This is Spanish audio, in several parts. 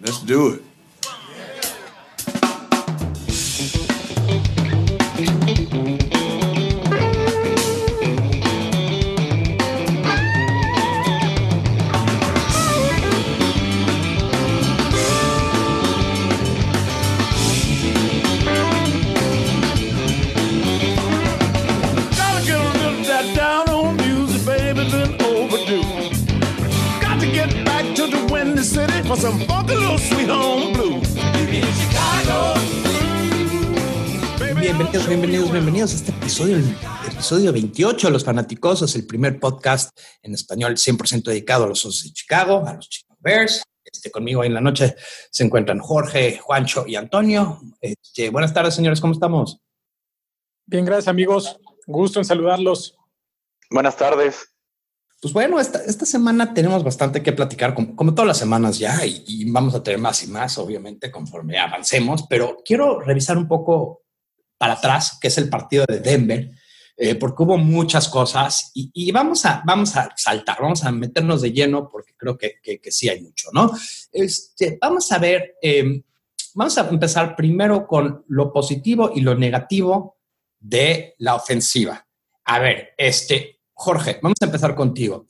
Let's do it. Episodio, el episodio 28 de Los Fanaticosos, el primer podcast en español 100% dedicado a los Osos de Chicago, a los Chicago Bears. Este, conmigo hoy en la noche se encuentran Jorge, Juancho y Antonio. Este, buenas tardes, señores, ¿cómo estamos? Bien, gracias amigos. Gusto en saludarlos. Buenas tardes. Pues bueno, esta, esta semana tenemos bastante que platicar, como, como todas las semanas ya, y, y vamos a tener más y más, obviamente, conforme avancemos, pero quiero revisar un poco para atrás, que es el partido de Denver, eh, porque hubo muchas cosas y, vamos, a, vamos a saltar, vamos a meternos de lleno porque creo que, que, sí hay mucho, ¿no? Este, vamos a ver, eh, vamos a empezar primero con lo positivo y lo negativo de la ofensiva. A ver, este, Jorge, vamos a empezar contigo.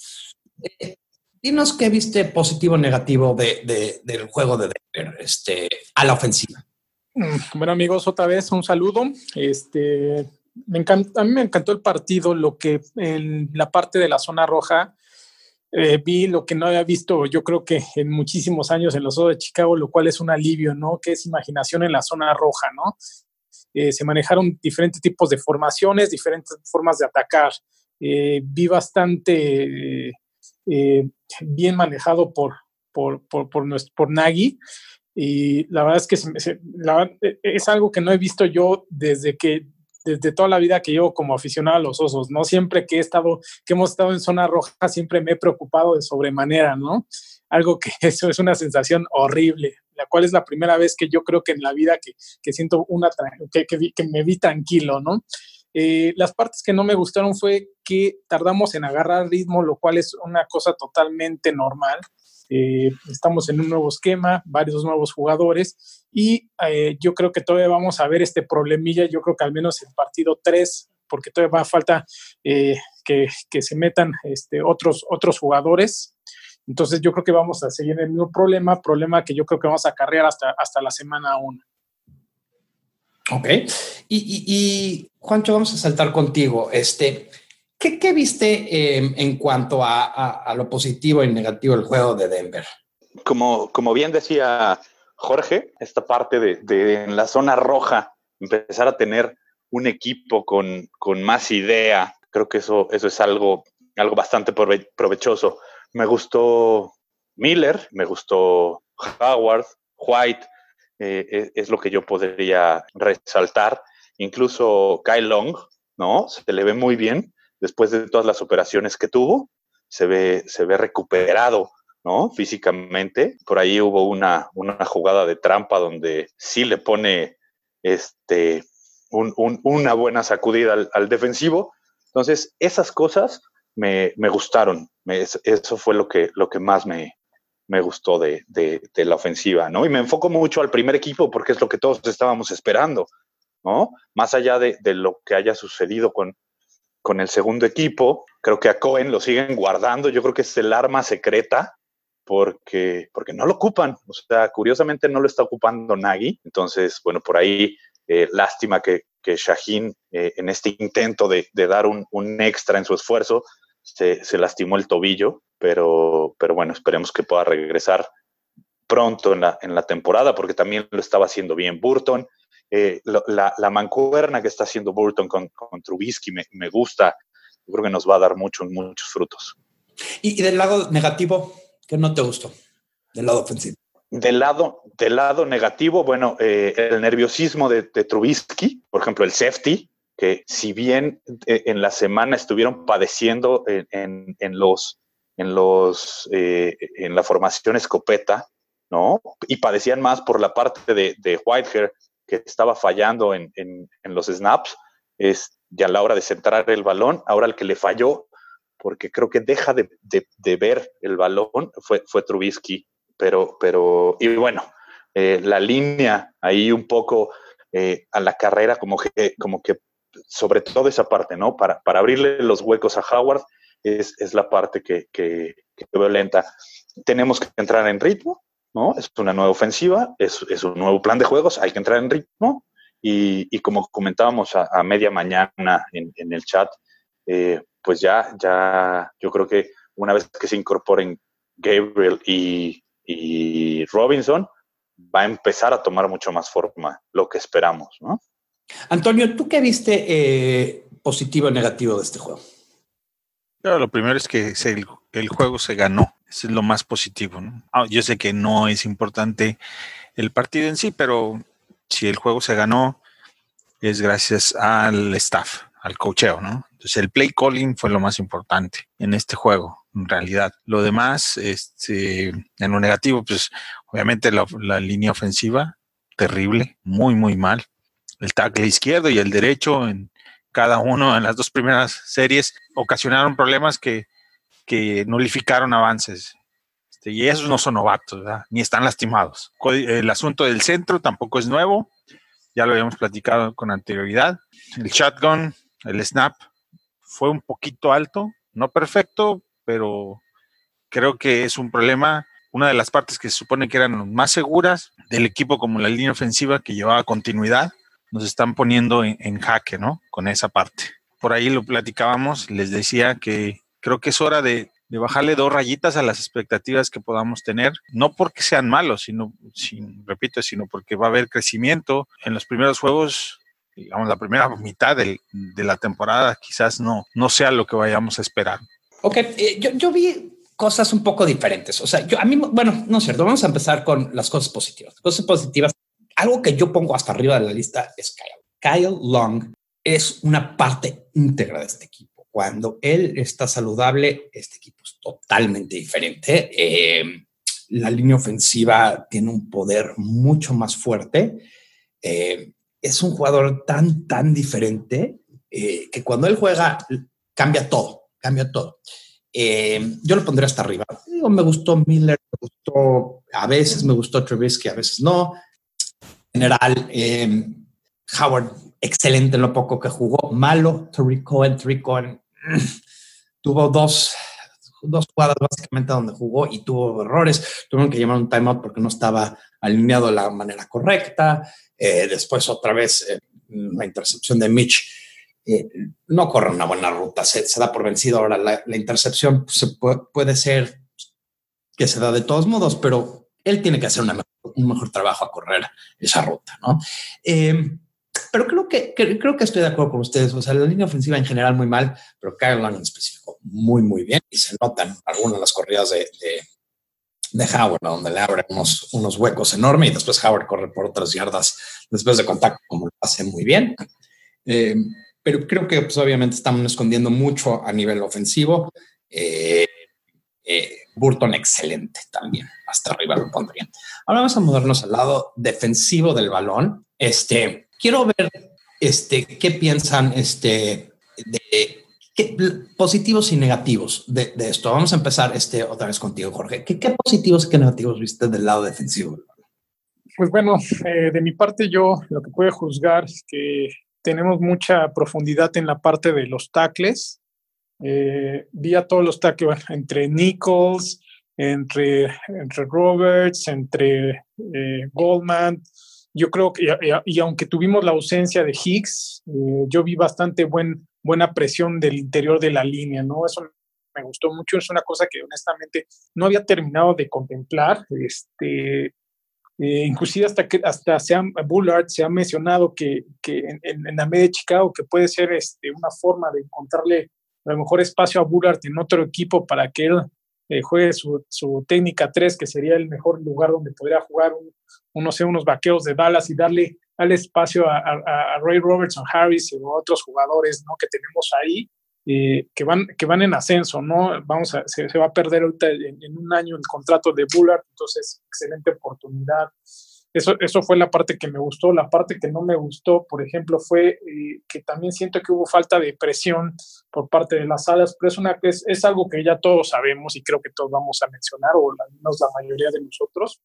Eh, dinos qué viste positivo o negativo de, del juego de Denver este, a la ofensiva. Bueno, amigos, otra vez un saludo. Este, me encanta, a mí me encantó el partido, lo que en la parte de la zona roja eh, vi lo que no había visto, yo creo que en muchísimos años en los Osos de Chicago, lo cual es un alivio, ¿no? Que es imaginación en la zona roja, ¿no? Eh, se manejaron diferentes tipos de formaciones, diferentes formas de atacar. Eh, vi bastante bien manejado por, por, por, por, por Nagy y la verdad es que se, la, es algo que no he visto yo desde que desde toda la vida que llevo como aficionado a los osos, ¿no? Siempre que he estado, que hemos estado en zona roja, siempre me he preocupado de sobremanera, ¿no? Algo que eso es una sensación horrible, la cual es la primera vez que yo creo que en la vida que, que siento una, que, que, me vi tranquilo, ¿no? Eh, las partes que no me gustaron fue que tardamos en agarrar ritmo, lo cual es una cosa totalmente normal. Eh, estamos en un nuevo esquema, varios nuevos jugadores y eh, yo creo que todavía vamos a ver este problemilla, yo creo que al menos en partido 3, porque todavía va a falta eh, que, que, se metan este, otros, otros jugadores. Entonces yo creo que vamos a seguir el mismo problema, problema que yo creo que vamos a cargar hasta, hasta la semana 1. Ok. Y, y, y, Juancho, vamos a saltar contigo. Este, ¿Qué, viste eh, en cuanto a, lo positivo y negativo del juego de Denver? Como, bien decía Jorge, esta parte de, en la zona roja, empezar a tener un equipo con, más idea, creo que eso, es algo, bastante provechoso. Me gustó Miller, me gustó Howard, White, eh, es, es, lo que yo podría resaltar. Incluso Kyle Long, ¿no? Se le ve muy bien después de todas las operaciones que tuvo, se ve, se ve recuperado, ¿no? Físicamente. Por ahí hubo una, una jugada de trampa donde sí le pone este, un, un, una buena sacudida al, defensivo. Entonces, esas cosas me, me gustaron. Eso fue lo que, lo que más me, me gustó de, de, la ofensiva, ¿no? Y me enfoco mucho al primer equipo porque es lo que todos estábamos esperando, ¿no? Más allá de lo que haya sucedido con, con el segundo equipo. Creo que a Cohen lo siguen guardando. Yo creo que es el arma secreta porque, porque no lo ocupan. O sea, curiosamente no lo está ocupando Nagy. Entonces, bueno, por ahí eh, lástima que, que Shaheen eh, en este intento de, de dar un, un, extra en su esfuerzo se, se, lastimó el tobillo, pero, pero bueno, esperemos que pueda regresar pronto en la, en la temporada porque también lo estaba haciendo bien Burton eh, la, la, mancuerna que está haciendo Burton con, con Trubisky me, me, gusta. Yo creo que nos va a dar muchos, muchos frutos. ¿Y, ¿Y, del lado negativo, qué no te gustó? Del lado ofensivo. Del lado, del lado negativo, bueno, eh, el nerviosismo de, de, Trubisky, por ejemplo, el safety, que si bien eh, en la semana estuvieron padeciendo en, en, en los, en, los, eh, en la formación escopeta, ¿no? Y padecían más por la parte de, de Whitehair, que estaba fallando en, en, los snaps, es ya a la hora de centrar el balón, ahora el que le falló, porque creo que deja de, de, de ver el balón, fue, fue Trubisky. pero, pero, y bueno, eh, la línea ahí un poco eh, a la carrera, como que, como que sobre todo esa parte, ¿no? Para, para abrirle los huecos a Howard es, es la parte que, que, que, veo lenta. Tenemos que entrar en ritmo, ¿no? Es una nueva ofensiva, es, un nuevo plan de juegos, hay que entrar en ritmo y, y como comentábamos a, media mañana en, en el chat, eh, pues ya, ya, yo creo que una vez que se incorporen Gabriel y, y Robinson, va a empezar a tomar mucho más forma lo que esperamos, ¿no? Antonio, ¿tú qué viste eh, positivo o negativo de este juego? Claro, lo primero es que el, el, juego se ganó. Eso es lo más positivo. ¿no? Ah, yo sé que no es importante el partido en sí, pero si el juego se ganó, es gracias al staff, al cocheo, ¿no? Entonces el play calling fue lo más importante en este juego, en realidad. Lo demás, este, en lo negativo, pues obviamente la, la línea ofensiva, terrible, muy, muy mal. El tackle izquierdo y el derecho en cada uno en las dos primeras series ocasionaron problemas que, que nulificaron avances. Este, y esos no son novatos, ni están lastimados. El asunto del centro tampoco es nuevo, ya lo habíamos platicado con anterioridad. El shotgun, el snap, fue un poquito alto, no perfecto, pero creo que es un problema. Una de las partes que se supone que eran más seguras del equipo, como la línea ofensiva que llevaba continuidad, nos están poniendo en, en, jaque, ¿no? Con esa parte. Por ahí lo platicábamos, les decía que creo que es hora de, de bajarle dos rayitas a las expectativas que podamos tener, no porque sean malos, sino, sin, repito, sino porque va a haber crecimiento. En los primeros juegos, digamos, la primera mitad de, la temporada quizás no, no sea lo que vayamos a esperar. Ok, eh, yo, yo vi cosas un poco diferentes. O sea, yo a mí, bueno, no es cierto, vamos a empezar con las cosas positivas. Cosas positivas algo que yo pongo hasta arriba de la lista es Kyle. Kyle Long es una parte íntegra de este equipo. Cuando él está saludable, este equipo es totalmente diferente. Eh, la línea ofensiva tiene un poder mucho más fuerte. Eh, es un jugador tan, tan diferente eh, que cuando él juega cambia todo, cambia todo. Eh, yo lo pondré hasta arriba. Me gustó Miller, me gustó, a veces me gustó Trubisky, a veces no general, eh, Howard, excelente en lo poco que jugó, malo, Tariq Cohen, Tariq Cohen tuvo dos, dos jugadas básicamente donde jugó y tuvo errores, tuvieron que llamar un timeout porque no estaba alineado de la manera correcta, eh, después otra vez eh, la intercepción de Mitch, no corre una buena ruta, se, da por vencido. Ahora la, intercepción, pues, puede ser que se da de todos modos, pero él tiene que hacer un mejor trabajo a correr esa ruta, ¿no? Eh, pero creo que, que, creo que estoy de acuerdo con ustedes. O sea, la línea ofensiva en general muy mal, pero Kyle en específico muy, muy bien. Y se notan algunas de las corridas de, de, de Howard, donde le abren unos, unos huecos enormes y después Howard corre por otras yardas después de contacto, como lo hace muy bien. Eh, pero creo que pues, obviamente estamos escondiendo mucho a nivel ofensivo. Eh, eh, Burton excelente también, hasta arriba lo pondría. Ahora vamos a movernos al lado defensivo del balón. Este, quiero ver este, qué piensan este, de positivos y negativos de, esto. Vamos a empezar este, otra vez contigo, Jorge. ¿Qué, qué positivos y qué negativos viste del lado defensivo? Pues bueno, eh, de mi parte yo lo que puedo juzgar es que tenemos mucha profundidad en la parte de los tackles eh, vi a todos los tackles entre Nichols, entre, entre Roberts, entre eh, Goldman. Yo creo que, y, aunque tuvimos la ausencia de Higgs, eh, yo vi bastante buen, buena presión del interior de la línea, ¿no? Eso me gustó mucho, es una cosa que honestamente no había terminado de contemplar. Este, eh, hasta que hasta se ha, Bullard se ha mencionado que, que en, la media de Chicago que puede ser este, una forma de encontrarle a lo mejor espacio a Bullard en otro equipo para que él eh, juegue su, su, técnica 3, que sería el mejor lugar donde podría jugar un, unos vaqueros de Dallas y darle, darle espacio a, a, Ray Robertson, Harris y otros jugadores ¿no? que tenemos ahí. Eh, que, van, que van en ascenso, ¿no? Vamos a, se, se va a perder ahorita en, en, un año el contrato de Bullard, entonces excelente oportunidad. Eso, eso fue la parte que me gustó. La parte que no me gustó, por ejemplo, fue eh, que también siento que hubo falta de presión por parte de las alas, pero es, una, es, es algo que ya todos sabemos y creo que todos vamos a mencionar, o al menos la mayoría de nosotros.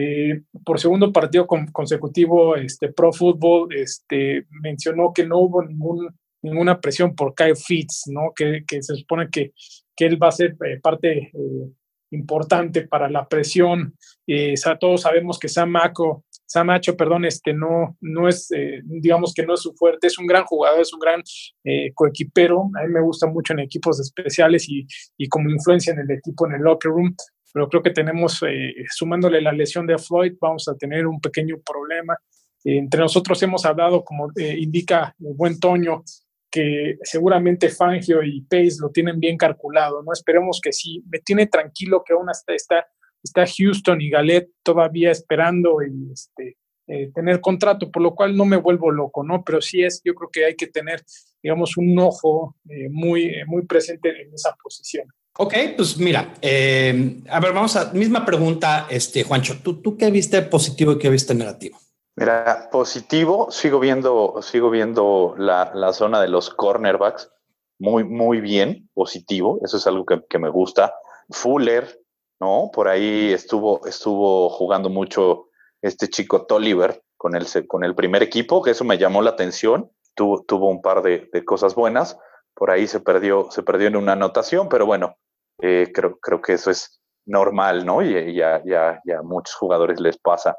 Eh, por segundo partido consecutivo, este, Pro Football este, mencionó que no hubo ningún, ninguna presión por Kyle Fitz, ¿no? que, que se supone que, que, él va a ser eh, parte eh, importante para la presión. Eh, todos sabemos que Sam Macho, Sam Macho, perdón, este, no, no es, eh, digamos que no es su fuerte, es un gran jugador, es un gran eh, coequipero. A mí me gusta mucho en equipos especiales y, y, como influencia en el equipo, en el locker room. Pero creo que tenemos, eh, sumándole la lesión de Floyd, vamos a tener un pequeño problema. entre nosotros hemos hablado, como indica el buen Toño, que seguramente Fangio y Pace lo tienen bien calculado, ¿no? Esperemos que sí. Me tiene tranquilo que aún hasta está, está Houston y Galet todavía esperando este, eh, tener contrato, por lo cual no me vuelvo loco, ¿no? Pero sí es, yo creo que hay que tener, digamos, un ojo eh, muy, eh, muy presente en esa posición. Ok, pues mira, eh, a ver, vamos a, misma pregunta, este, Juancho, ¿tú, ¿tú qué viste positivo y qué viste negativo? Mira, positivo, sigo viendo, sigo viendo la, la, zona de los cornerbacks muy, muy bien, positivo, eso es algo que, que, me gusta. Fuller, ¿no? Por ahí estuvo, estuvo jugando mucho este chico Tolliver con el, con el primer equipo, que eso me llamó la atención, tuvo, tuvo un par de, de cosas buenas, por ahí se perdió, se perdió en una anotación, pero bueno, eh, creo, creo que eso es normal, ¿no? Y ya, ya, ya a muchos jugadores les pasa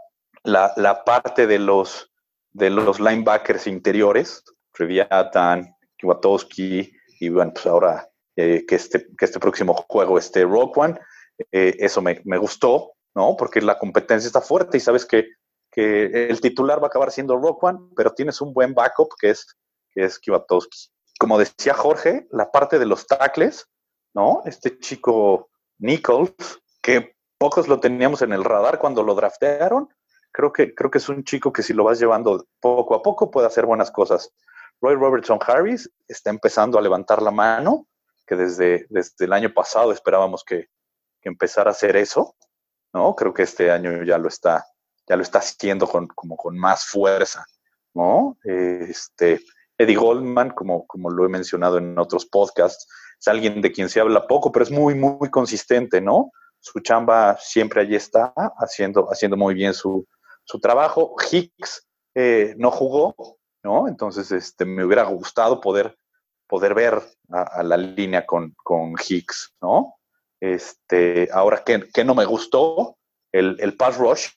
la, la parte de los, de los linebackers interiores, Previatan, Kiwatowski, y bueno, pues ahora eh, que, este, que este próximo juego esté Rock One, eh, eso me, me, gustó, ¿no? Porque la competencia está fuerte y sabes que, que el titular va a acabar siendo Rock One, pero tienes un buen backup que es, que es Kiwatowski. Como decía Jorge, la parte de los tackles, ¿no? Este chico Nichols, que pocos lo teníamos en el radar cuando lo draftearon, creo que, creo que es un chico que si lo vas llevando poco a poco puede hacer buenas cosas. Roy Robertson Harris está empezando a levantar la mano, que desde, desde el año pasado esperábamos que, que empezara a hacer eso, ¿no? Creo que este año ya lo está, ya lo está haciendo con, como con más fuerza, ¿no? Este, Eddie Goldman, como, como lo he mencionado en otros podcasts, es alguien de quien se habla poco, pero es muy, muy consistente, ¿no? Su chamba siempre allí está, haciendo, haciendo muy bien su, su trabajo. Hicks eh, no jugó, ¿no? Entonces, este, me hubiera gustado poder, poder ver a, la línea con, con, Hicks, ¿no? Este, ahora, ¿qué, qué no me gustó? El, el, pass rush,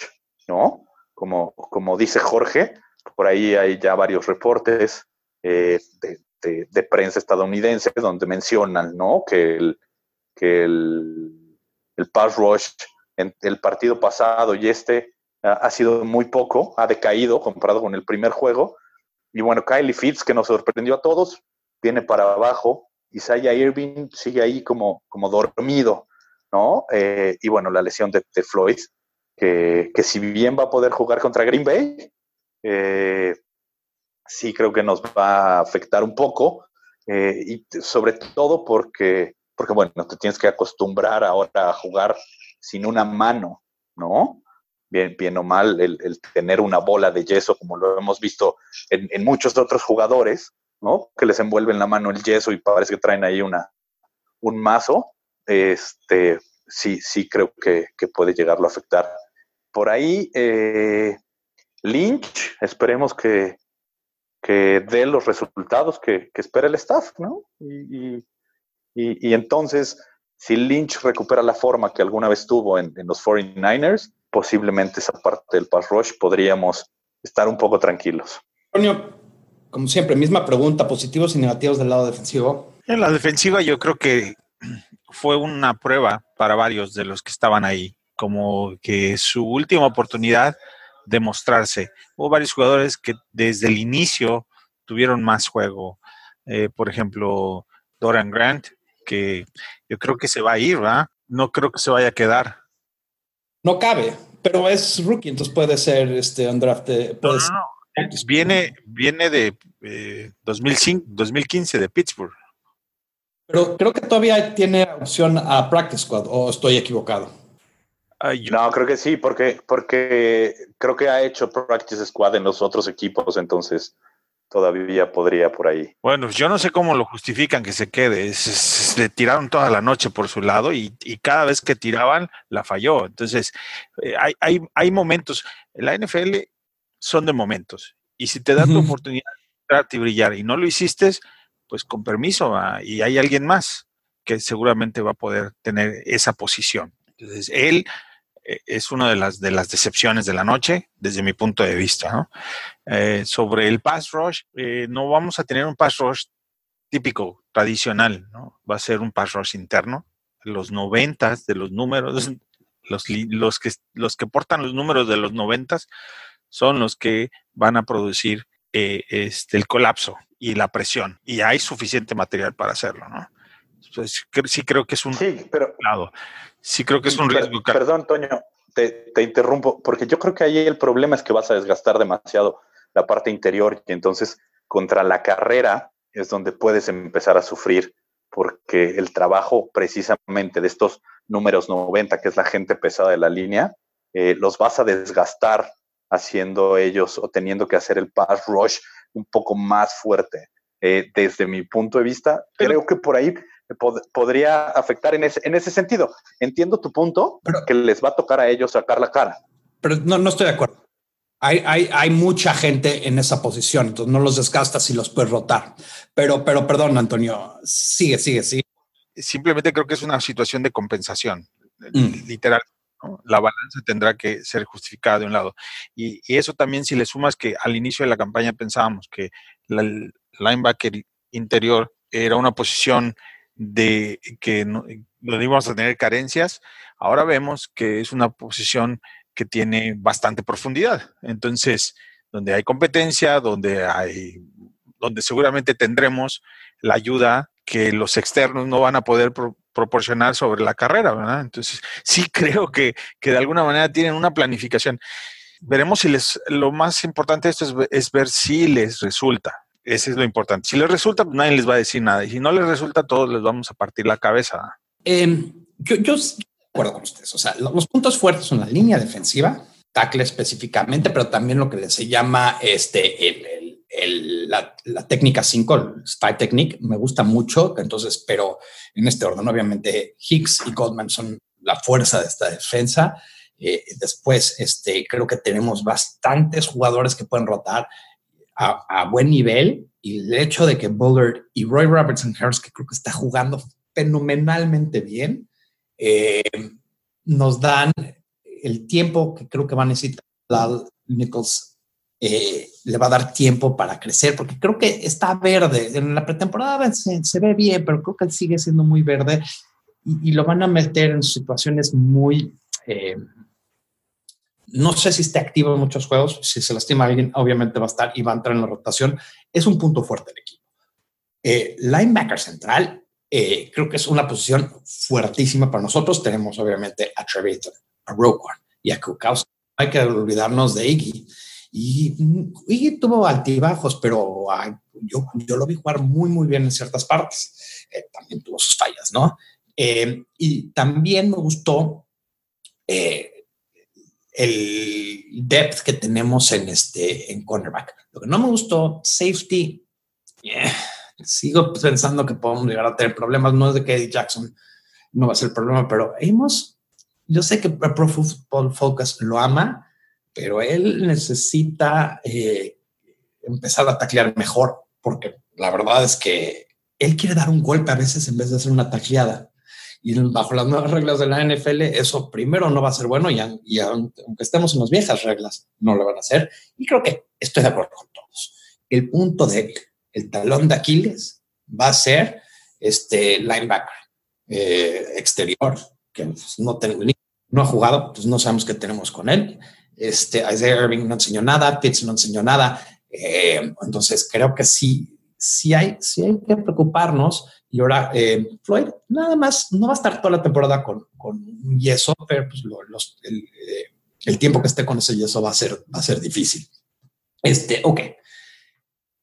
¿no? Como, como dice Jorge, por ahí hay ya varios reportes eh, de, de, de, prensa estadounidense donde mencionan, ¿no? Que el, que el, el pass rush en el partido pasado y este ha sido muy poco, ha decaído comparado con el primer juego. Y bueno, Kylie Fitz, que nos sorprendió a todos, viene para abajo. Isaiah Irving sigue ahí como, como dormido, ¿no? Eh, y bueno, la lesión de, de Floyd, que, que, si bien va a poder jugar contra Green Bay, eh, sí creo que nos va a afectar un poco. Eh, y sobre todo porque, porque, bueno, te tienes que acostumbrar ahora a jugar sin una mano, ¿no? Bien, o mal, el, tener una bola de yeso, como lo hemos visto en, en, muchos otros jugadores, ¿no? Que les envuelven la mano el yeso y parece que traen ahí una, un mazo, este, sí, sí creo que, que puede llegarlo a afectar. Por ahí, eh, Lynch, esperemos que, que dé los resultados que, que espera el staff, ¿no? Y, y, y, y, entonces, si Lynch recupera la forma que alguna vez tuvo en, en los 49ers, posiblemente esa parte del pass rush podríamos estar un poco tranquilos. Antonio, como siempre, misma pregunta, positivos y negativos del lado defensivo. En la defensiva yo creo que fue una prueba para varios de los que estaban ahí, como que su última oportunidad de mostrarse. Hubo varios jugadores que desde el inicio tuvieron más juego. Eh, por ejemplo, Doran Grant, que yo creo que se va a ir, ¿verdad? No creo que se vaya a quedar no cabe, pero es rookie, entonces puede ser este undraft. Puede no, no, no. Viene, viene de eh, 2005, 2015 de Pittsburgh. Pero creo que todavía tiene opción a Practice Squad, o estoy equivocado. no, creo que sí, porque, porque creo que ha hecho practice squad en los otros equipos, entonces todavía podría por ahí. Bueno, yo no sé cómo lo justifican que se quede. Se, tiraron toda la noche por su lado y, cada vez que tiraban la falló. Entonces, eh, hay, hay, hay, momentos. La NFL son de momentos. Y si te dan tu oportunidad de brillar y no lo hiciste, pues con permiso, y hay alguien más que seguramente va a poder tener esa posición. Entonces, él es una de las, de las decepciones de la noche, desde mi punto de vista. Eh, sobre el pass rush, eh, no vamos a tener un pass rush típico, tradicional, ¿no? Va a ser un pass rush interno. Los noventas de los números, los, los, que, los que portan los números de los noventas son los que van a producir este, el colapso y la presión. Y hay suficiente material para hacerlo, ¿no? sí creo que es un sí, pero, lado. Sí creo que es un riesgo. Perdón, Toño, te, interrumpo, porque yo creo que ahí el problema es que vas a desgastar demasiado la parte interior y entonces contra la carrera es donde puedes empezar a sufrir porque el trabajo precisamente de estos números 90, que es la gente pesada de la línea, eh, los vas a desgastar haciendo ellos o teniendo que hacer el pass rush un poco más fuerte. Eh, desde mi punto de vista, creo que por ahí podría afectar en ese, en ese sentido. Entiendo tu punto, pero, que les va a tocar a ellos sacar la cara. Pero no, no estoy de acuerdo. Hay, hay, hay, mucha gente en esa posición, entonces no los desgastas y los puedes rotar. Pero, pero perdón, Antonio, sigue, sigue, sigue. Simplemente creo que es una situación de compensación, mm. literal. La balanza tendrá que ser justificada de un lado. Y, y, eso también, si le sumas que al inicio de la campaña pensábamos que el linebacker interior era una posición de que no, íbamos a tener carencias, ahora vemos que es una posición que tiene bastante profundidad. Entonces, donde hay competencia, donde hay, donde seguramente tendremos la ayuda que los externos no van a poder proporcionar sobre la carrera, ¿verdad? Entonces, sí creo que, que, de alguna manera tienen una planificación. Veremos si les, lo más importante de esto es, es ver si les resulta. Ese es lo importante. Si les resulta, pues nadie les va a decir nada. Y si no les resulta, todos les vamos a partir la cabeza. Em, yo, yo de acuerdo con ustedes. O sea, los puntos fuertes son la línea defensiva, tackle específicamente, pero también lo que se llama este, el, la, técnica 5, el spy technique, me gusta mucho. Entonces, pero en este orden, obviamente, Hicks y Goldman son la fuerza de esta defensa. Eh, después, este, creo que tenemos bastantes jugadores que pueden rotar a, buen nivel y el hecho de que Bullard y Roy Robertson Harris, que creo que está jugando fenomenalmente bien, eh, nos dan el tiempo que creo que va a necesitar Nichols. Eh, le va a dar tiempo para crecer, porque creo que está verde. En la pretemporada se, ve bien, pero creo que sigue siendo muy verde y, lo van a meter en situaciones muy eh, no sé si esté activo en muchos juegos. Si se lastima alguien, obviamente va a estar y va a entrar en la rotación. Es un punto fuerte del equipo. Eh, linebacker central, eh, creo que es una posición fuertísima para nosotros. Tenemos obviamente a Treviton, a Roquan y a Kukowski. Hay que olvidarnos de Iggy. Y Iggy tuvo altibajos, pero yo, yo lo vi jugar muy, muy bien en ciertas partes. Eh, también tuvo sus fallas, ¿no? y también me gustó el depth que tenemos en este en cornerback. Lo que no me gustó, safety, sigo pensando que podemos llegar a tener problemas. No es de que Jackson no va a ser el problema, pero hemos, yo sé que Pro Football Focus lo ama, pero él necesita eh, empezar a taclear mejor, porque la verdad es que él quiere dar un golpe a veces en vez de hacer una tacleada. Y bajo las nuevas reglas de la NFL, eso primero no va a ser bueno y, aunque estemos en las viejas reglas, no lo van a hacer. Y creo que estoy de acuerdo con todos. El punto débil, el talón de Aquiles, va a ser este linebacker eh, exterior, que pues, no, tengo, no ha jugado, pues no sabemos qué tenemos con él. Este, Isaiah Irving no enseñó nada, Pitts no enseñó nada. Eh, entonces creo que sí, sí hay, sí hay que preocuparnos y ahora eh, Floyd nada más no va a estar toda la temporada con, con yeso, pero pues los, eh, el, tiempo que esté con ese yeso va a ser, va a ser difícil. Este, ok.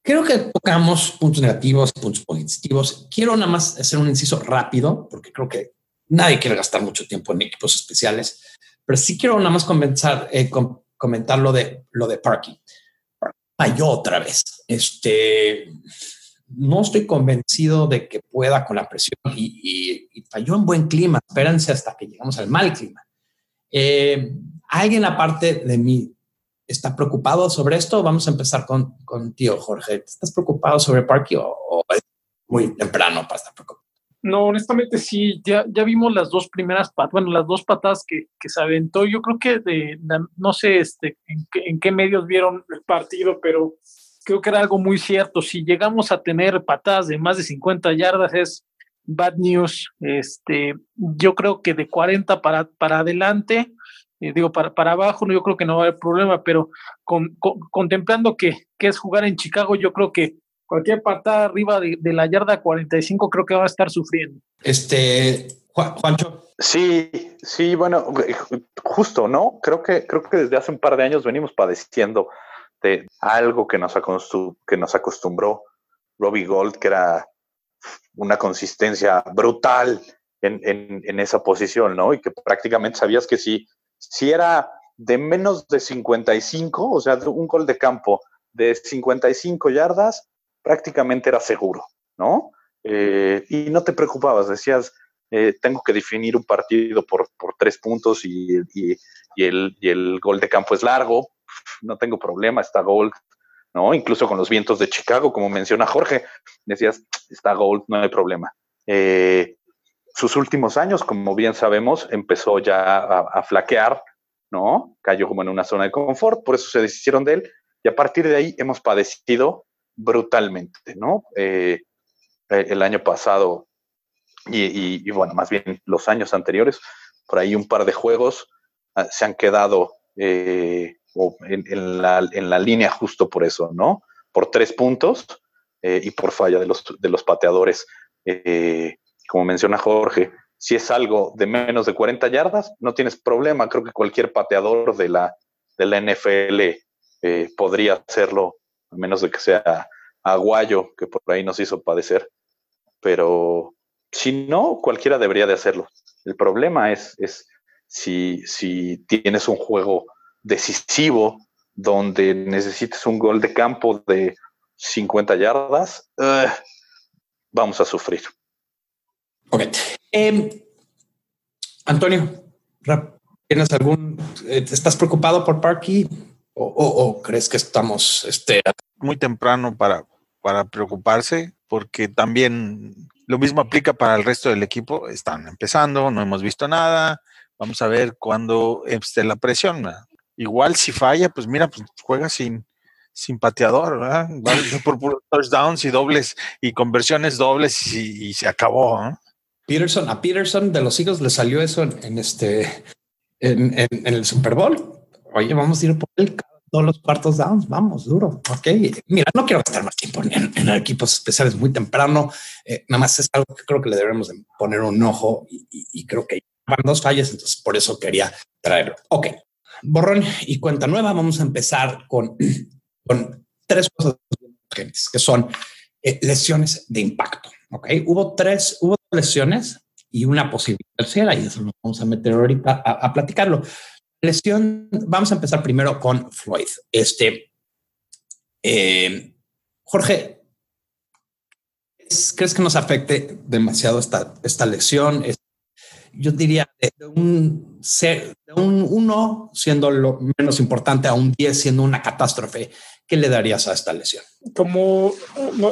Creo que tocamos puntos negativos, puntos positivos. Quiero nada más hacer un inciso rápido, porque creo que nadie quiere gastar mucho tiempo en equipos especiales, pero sí quiero nada más comenzar, eh, comentar lo de, lo de Parky. Falló otra vez. Este, no estoy convencido de que pueda con la presión y, falló en buen clima. Espérense hasta que llegamos al mal clima. Eh, ¿Alguien aparte de mí está preocupado sobre esto? Vamos a empezar con, con tío Jorge. ¿Estás preocupado sobre Parky o, es muy temprano para estar preocupado? No, honestamente sí, ya, ya vimos las dos primeras patas, bueno, las dos patas que, que, se aventó. Yo creo que de, no sé este, en qué medios vieron el partido, pero creo que era algo muy cierto. Si llegamos a tener patadas de más de 50 yardas es bad news. Este, yo creo que de 40 para, para adelante, eh, digo, para, para abajo, yo creo que no va a haber problema, pero con, contemplando que, que, es jugar en Chicago, yo creo que cualquier patada arriba de, de, la yarda 45 creo que va a estar sufriendo. Este, Juancho. Sí, sí, bueno, justo, ¿no? Creo que, creo que desde hace un par de años venimos padeciendo de algo que nos, que nos acostumbró Robbie Gold, que era una consistencia brutal en, en, esa posición, ¿no? Y que prácticamente sabías que si, si era de menos de 55, o sea, un gol de campo de 55 yardas, prácticamente era seguro, ¿no? Eh, y no te preocupabas, decías, eh, tengo que definir un partido por, por tres puntos y, y, y, el, y el gol de campo es largo, no tengo problema, está Gold, ¿no? Incluso con los vientos de Chicago, como menciona Jorge, decías, está Gold, no hay problema. Eh, sus últimos años, como bien sabemos, empezó ya a, flaquear, ¿no? Cayó como en una zona de confort, por eso se deshicieron de él, y a partir de ahí hemos padecido brutalmente, ¿no? Eh, eh, el año pasado, y, bueno, más bien los años anteriores, por ahí un par de juegos ah, se han quedado en, la, en, la, línea justo por eso, ¿no? Por tres puntos eh, y por falla de los, de los pateadores. Eh, como menciona Jorge, si es algo de menos de 40 yardas, no tienes problema. Creo que cualquier pateador de la, de la NFL eh, podría hacerlo, a menos de que sea Aguayo, que por ahí nos hizo padecer. Pero si no, cualquiera debería de hacerlo. El problema es, es si, si tienes un juego decisivo donde necesites un gol de campo de 50 yardas, uh, vamos a sufrir. Ok. Eh, Antonio, ¿tienes algún, eh, estás preocupado por Parky o, o, o, crees que estamos este... muy temprano para, para preocuparse? Porque también lo mismo aplica para el resto del equipo. Están empezando, no hemos visto nada. Vamos a ver cuándo esté la presión. Igual si falla, pues mira, pues juega sin, sin pateador, ¿verdad? por, por touchdowns y dobles y conversiones dobles y, y se acabó. ¿eh? Peterson, a Peterson de los Eagles le salió eso en, en este en, en, en, el Super Bowl. Oye, vamos a ir por el, todos los cuartos downs, vamos, duro. Ok, mira, no quiero gastar más tiempo en, en equipos especiales muy temprano. Eh, nada más es algo que creo que le debemos poner un ojo y, y, y creo que van dos fallas, entonces por eso quería traerlo. Ok, borrón y cuenta nueva. Vamos a empezar con, tres cosas que son eh, lesiones de impacto. Ok, hubo tres, hubo lesiones y una posible tercera, y eso lo vamos a meter ahorita a, a platicarlo. Lesión, vamos a empezar primero con Floyd. Este, eh, Jorge, ¿crees que nos afecte demasiado esta, esta lesión? yo diría de un, de un 1 siendo lo menos importante a un 10 siendo una catástrofe. ¿Qué le darías a esta lesión? Como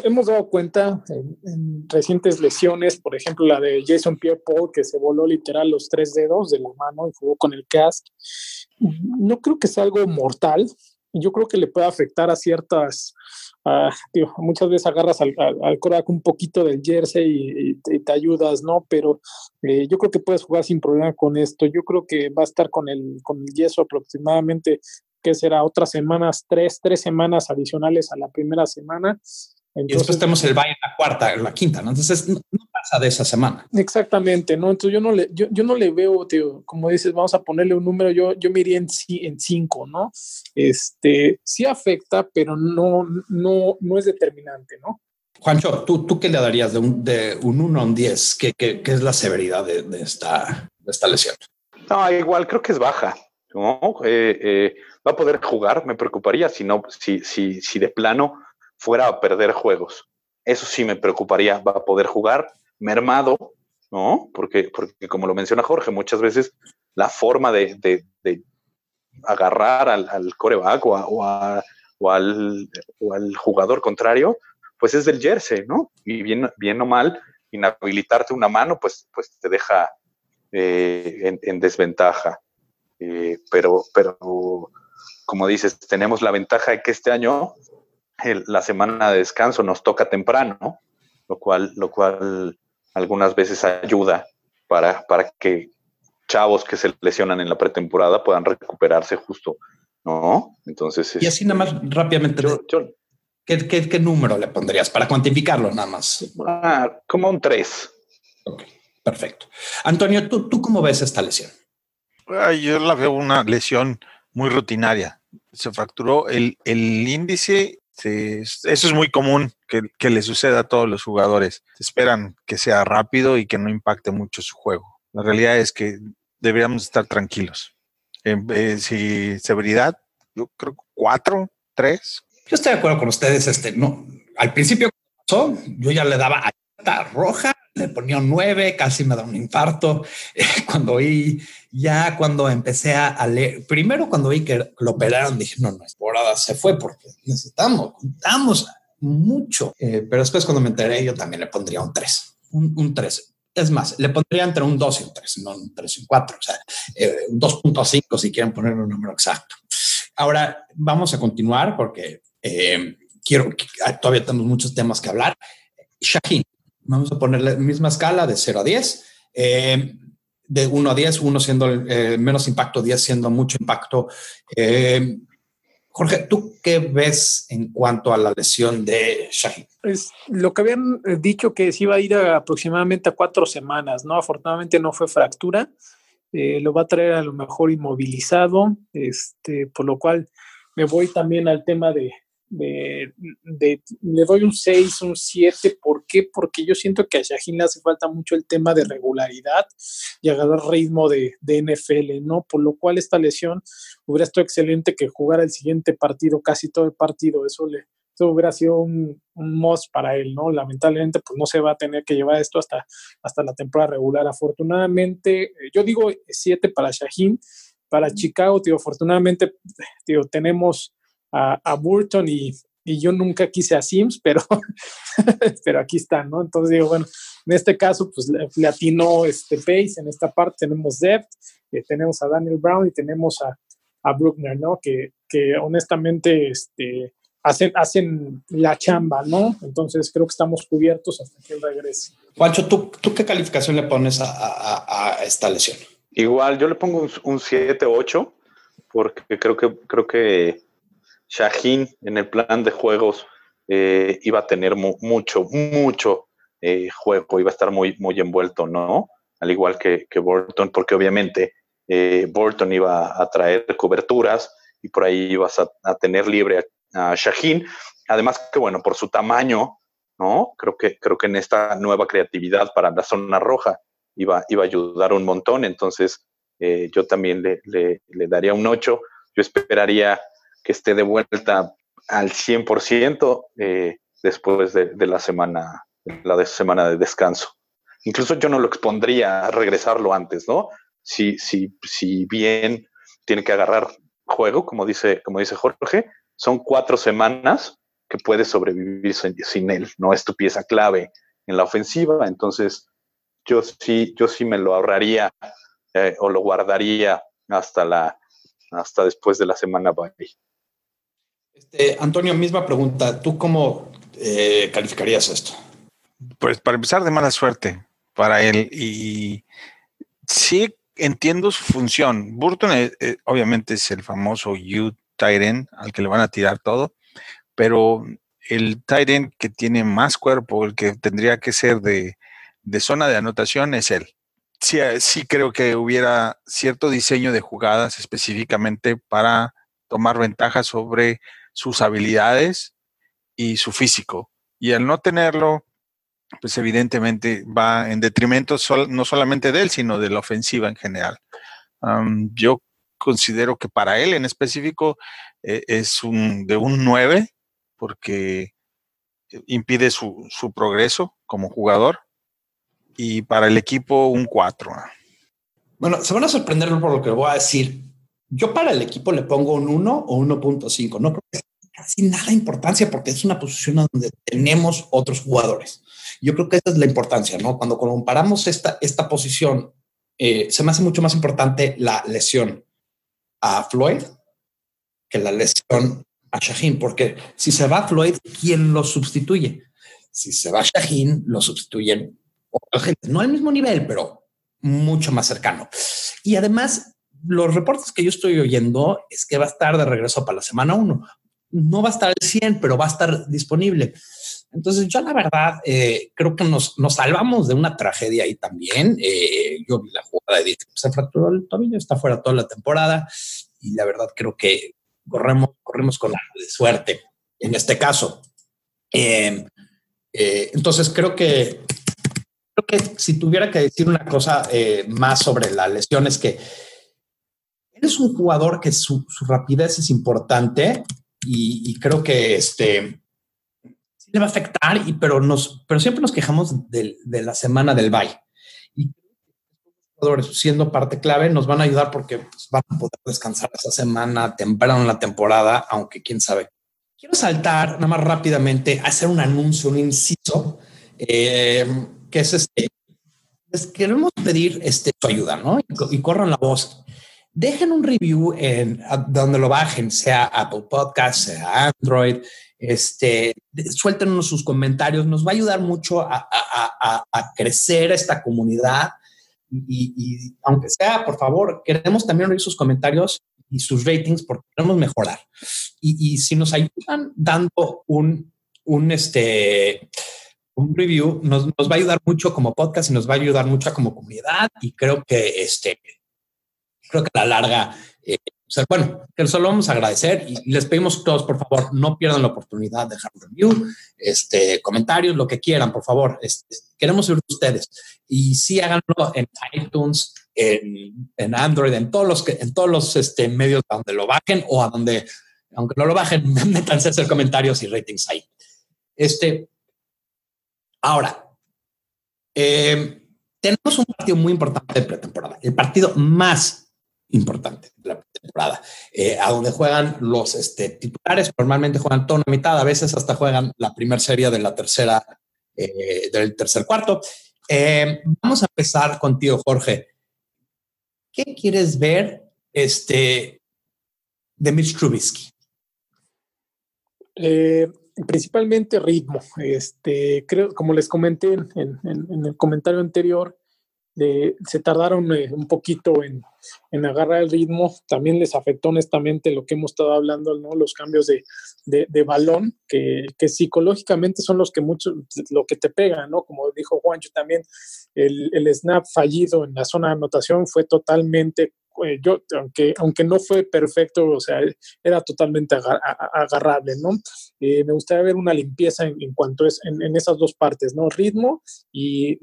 hemos dado cuenta en, en, recientes lesiones, por ejemplo la de Jason Pierre-Paul, que se voló literal los tres dedos de la mano y jugó con el cast, no creo que sea algo mortal. Yo creo que le puede afectar a ciertas Tío, muchas veces agarras al, al, al Korak un poquito del jersey y, y, y te, ayudas, ¿no? Pero eh, yo creo que puedes jugar sin problema con esto. Yo creo que va a estar con el, con el yeso aproximadamente, que será otras semanas, tres, tres semanas adicionales a la primera semana. Entonces, y después tenemos el Valle en la cuarta, en la quinta, ¿no? Entonces no, no, pasa de esa semana. Exactamente, ¿no? Entonces yo no le, yo, yo no le veo, tío, como dices, vamos a ponerle un número, yo, yo me iría en, en cinco, ¿no? Este, sí afecta, pero no, no, no es determinante, ¿no? Juancho, ¿tú, tú qué le darías de un, de un 1 a un 10? ¿Qué, qué, qué es la severidad de, de, esta, de esta lesión? No, igual creo que es baja. ¿no? Eh, eh, va a poder jugar, me preocuparía si no, si, si, si de plano fuera a perder juegos. Eso sí me preocuparía, va a poder jugar mermado, ¿no? Porque, porque como lo menciona Jorge, muchas veces la forma de, de, agarrar al, al coreback o, o, o, al, o, al, jugador contrario, pues es del jersey, ¿no? Y bien, bien o mal, inhabilitarte una mano, pues, pues te deja eh, en, en, desventaja. Eh, pero, pero, como dices, tenemos la ventaja de que este año el, la semana de descanso nos toca temprano, lo cual, lo cual algunas veces ayuda para, para que chavos que se lesionan en la pretemporada puedan recuperarse justo, ¿no? Entonces... Y así nada más rápidamente, yo, yo, ¿qué, qué, qué, número le pondrías para cuantificarlo nada más? Ah, como un 3. Ok, perfecto. Antonio, ¿tú, ¿tú cómo ves esta lesión? Yo la veo una lesión muy rutinaria. Se fracturó el, el índice Sí, eso es muy común que, que, le suceda a todos los jugadores. Esperan que sea rápido y que no impacte mucho su juego. La realidad es que deberíamos estar tranquilos. Eh, si severidad, yo creo cuatro, tres. Yo estoy de acuerdo con ustedes. Este, no, al principio yo ya le daba a roja le ponía un 9, casi me da un infarto. cuando oí, ya cuando empecé a leer, primero cuando vi que lo operaron, dije, no, no, temporada se fue porque necesitamos, contamos mucho. Eh, pero después cuando me enteré, yo también le pondría un 3, un, un 3. Es más, le pondría entre un 2 y un 3, no un 3 y un 4, o sea, eh, un 2.5 si quieren poner un número exacto. Ahora vamos a continuar porque eh, quiero, todavía tenemos muchos temas que hablar. Shaheen, vamos a poner la misma escala de 0 a 10. Eh, de 1 a 10, 1 siendo eh, menos impacto, 10 siendo mucho impacto. Eh, Jorge, ¿tú qué ves en cuanto a la lesión de Shaheen? Pues lo que habían dicho que se iba a ir aproximadamente a cuatro semanas, ¿no? Afortunadamente no fue fractura, eh, lo va a traer a lo mejor inmovilizado, este, por lo cual me voy también al tema de, de, de, le doy un 6, un 7. ¿Por qué? Porque yo siento que a Shaheen le hace falta mucho el tema de regularidad y agarrar ritmo de, de, NFL, ¿no? Por lo cual esta lesión hubiera estado excelente que jugara el siguiente partido, casi todo el partido. Eso le eso hubiera sido un, un must para él, ¿no? Lamentablemente, pues no se va a tener que llevar esto hasta, hasta la temporada regular. Afortunadamente, yo digo 7 para Shaheen. Para Chicago, tío, afortunadamente, tío, tenemos a, a Burton y, y, yo nunca quise a Sims, pero, pero aquí está, ¿no? Entonces digo, bueno, en este caso, pues le, le atinó este Pace, en esta parte tenemos Depth, eh, tenemos a Daniel Brown y tenemos a, a Bruckner, ¿no? Que, que honestamente este, hacen, hacen la chamba, ¿no? Entonces creo que estamos cubiertos hasta que él regrese. Juancho, ¿tú, ¿tú qué calificación le pones a, a, a esta lesión? Igual, yo le pongo un 7, 8, porque creo que, creo que Shaheen en el plan de juegos eh, iba a tener mu mucho, mucho eh, juego, iba a estar muy, muy envuelto, ¿no? Al igual que, que Burton, porque obviamente eh, Burton iba a traer coberturas y por ahí ibas a, a tener libre a, a, Shaheen. Además que, bueno, por su tamaño, ¿no? Creo que, creo que en esta nueva creatividad para la zona roja iba, iba a ayudar un montón. Entonces, eh, yo también le, le, le daría un 8. Yo esperaría que esté de vuelta al 100% eh, después de, la semana, la de semana de descanso. Incluso yo no lo expondría a regresarlo antes, ¿no? Si, si, si bien tiene que agarrar juego, como dice, como dice Jorge, son cuatro semanas que puedes sobrevivir sin, sin él, no es tu pieza clave en la ofensiva, entonces yo sí, yo sí me lo ahorraría eh, o lo guardaría hasta la hasta después de la semana bye. Este, Antonio, misma pregunta. ¿Tú cómo eh, calificarías esto? Pues para empezar, de mala suerte para él. Y sí entiendo su función. Burton, eh, eh, obviamente, es el famoso U Tyren al que le van a tirar todo, pero el Tyren que tiene más cuerpo, el que tendría que ser de, de zona de anotación, es él. Sí, sí creo que hubiera cierto diseño de jugadas específicamente para tomar ventaja sobre sus habilidades y su físico. Y al no tenerlo, pues evidentemente va en detrimento sol, no solamente de él, sino de la ofensiva en general. yo considero que para él en específico eh, es un, de un 9 porque impide su, su, progreso como jugador y para el equipo un 4. Bueno, se van a sorprender por lo que voy a decir. Yo para el equipo le pongo un 1 o 1.5. No creo que casi nada importancia porque es una posición donde tenemos otros jugadores. Yo creo que esa es la importancia, ¿no? Cuando comparamos esta, esta posición, eh, se me hace mucho más importante la lesión a Floyd que la lesión a Shaheen, porque si se va Floyd, ¿quién lo sustituye? Si se va Shaheen, lo sustituyen otra gente, no al mismo nivel, pero mucho más cercano. Y además, los reportes que yo estoy oyendo es que va a estar de regreso para la semana 1. No va a estar al 100, pero va a estar disponible. Entonces, yo la verdad eh, creo que nos, nos, salvamos de una tragedia ahí también. Eh, yo vi la jugada de se fracturó el tobillo, está fuera toda la temporada y la verdad creo que corremos, corremos con de suerte en este caso. Em, eh, entonces, creo que creo que si tuviera que decir una cosa más sobre la lesión es que eres un jugador que su, su rapidez es importante y, y creo que este le va a afectar, y, pero, nos, pero siempre nos quejamos de, de la semana del bye. Y jugadores, siendo parte clave, nos van a ayudar porque pues, van a poder descansar esa semana temprano en la temporada, aunque quién sabe. Quiero saltar nada más rápidamente hacer un anuncio, un inciso, eh, que es este. Les queremos pedir este, su ayuda, ¿no? Y, y corran la voz dejen un review en donde lo bajen, sea Apple Podcast, sea Android, este, suéltenos sus comentarios, nos va a ayudar mucho a, crecer esta comunidad. Y, aunque sea, por favor, queremos también oír sus comentarios y sus ratings porque queremos mejorar. Y, si nos ayudan dando un, un, este, un review, nos, nos, va a ayudar mucho como podcast y nos va a ayudar mucho como comunidad. Y creo que este, creo que a la larga eh, bueno, que solo vamos a agradecer y les pedimos todos, por favor, no pierdan la oportunidad de dejar un review, este, comentarios, lo que quieran, por favor. Este, queremos oír de ustedes. Y sí háganlo en iTunes, en, en, Android, en todos los, en todos los este, medios donde lo bajen o a donde, aunque no lo bajen, métanse a hacer comentarios y ratings ahí. Este, ahora, eh, tenemos un partido muy importante de pretemporada, el partido más importante de la temporada, eh, a donde juegan los este, titulares, normalmente juegan toda una mitad, a veces hasta juegan la primera serie de la tercera, eh, del tercer cuarto. Eh, vamos a empezar contigo, Jorge. ¿Qué quieres ver este, de Mitch Trubisky? principalmente ritmo. Este, creo, como les comenté en, en el comentario anterior, se tardaron eh, un poquito en, en, agarrar el ritmo. También les afectó honestamente lo que hemos estado hablando, ¿no? los cambios de, de, balón, que, que, psicológicamente son los que mucho, lo que te pegan, ¿no? Como dijo Juancho también, el, el snap fallido en la zona de anotación fue totalmente eh, yo, aunque, aunque no fue perfecto, o sea, era totalmente agarrable, ¿no? Eh, me gustaría ver una limpieza en, cuanto es en, esas dos partes, ¿no? Ritmo y,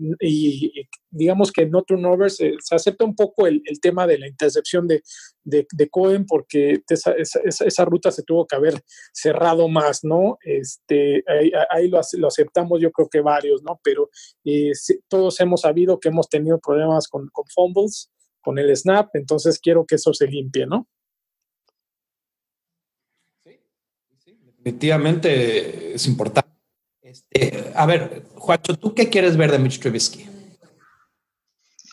digamos que no turnovers, se acepta un poco el, tema de la intercepción de, de, Cohen porque esa, esa, ruta se tuvo que haber cerrado más, ¿no? Este, ahí, lo, lo, aceptamos yo creo que varios, ¿no? Pero eh, todos hemos sabido que hemos tenido problemas con, con fumbles con el snap, entonces quiero que eso se limpie, ¿no? Sí, definitivamente es importante. Este, a ver, Juancho, ¿tú qué quieres ver de Mitch Trubisky?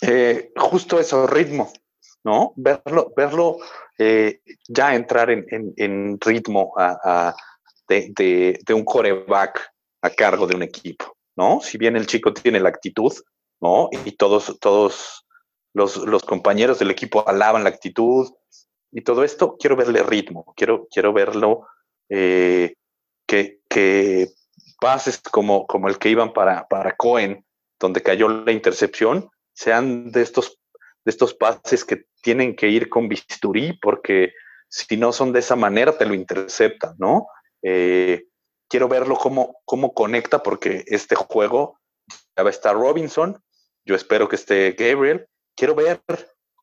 Eh, justo eso, ritmo, ¿no? Verlo, verlo eh, ya entrar en, ritmo de, de, un coreback a cargo de un equipo, ¿no? Si bien el chico tiene la actitud, ¿no? Y todos, todos los, los compañeros del equipo alaban la actitud y todo esto, quiero verle ritmo, quiero, quiero verlo eh, que, que, pases como, como el que iban para, para Cohen, donde cayó la intercepción, sean de estos, de estos pases que tienen que ir con bisturí, porque si no son de esa manera, te lo interceptan, ¿no? Eh, quiero verlo cómo, cómo conecta, porque este juego ya va a estar Robinson, yo espero que esté Gabriel, quiero ver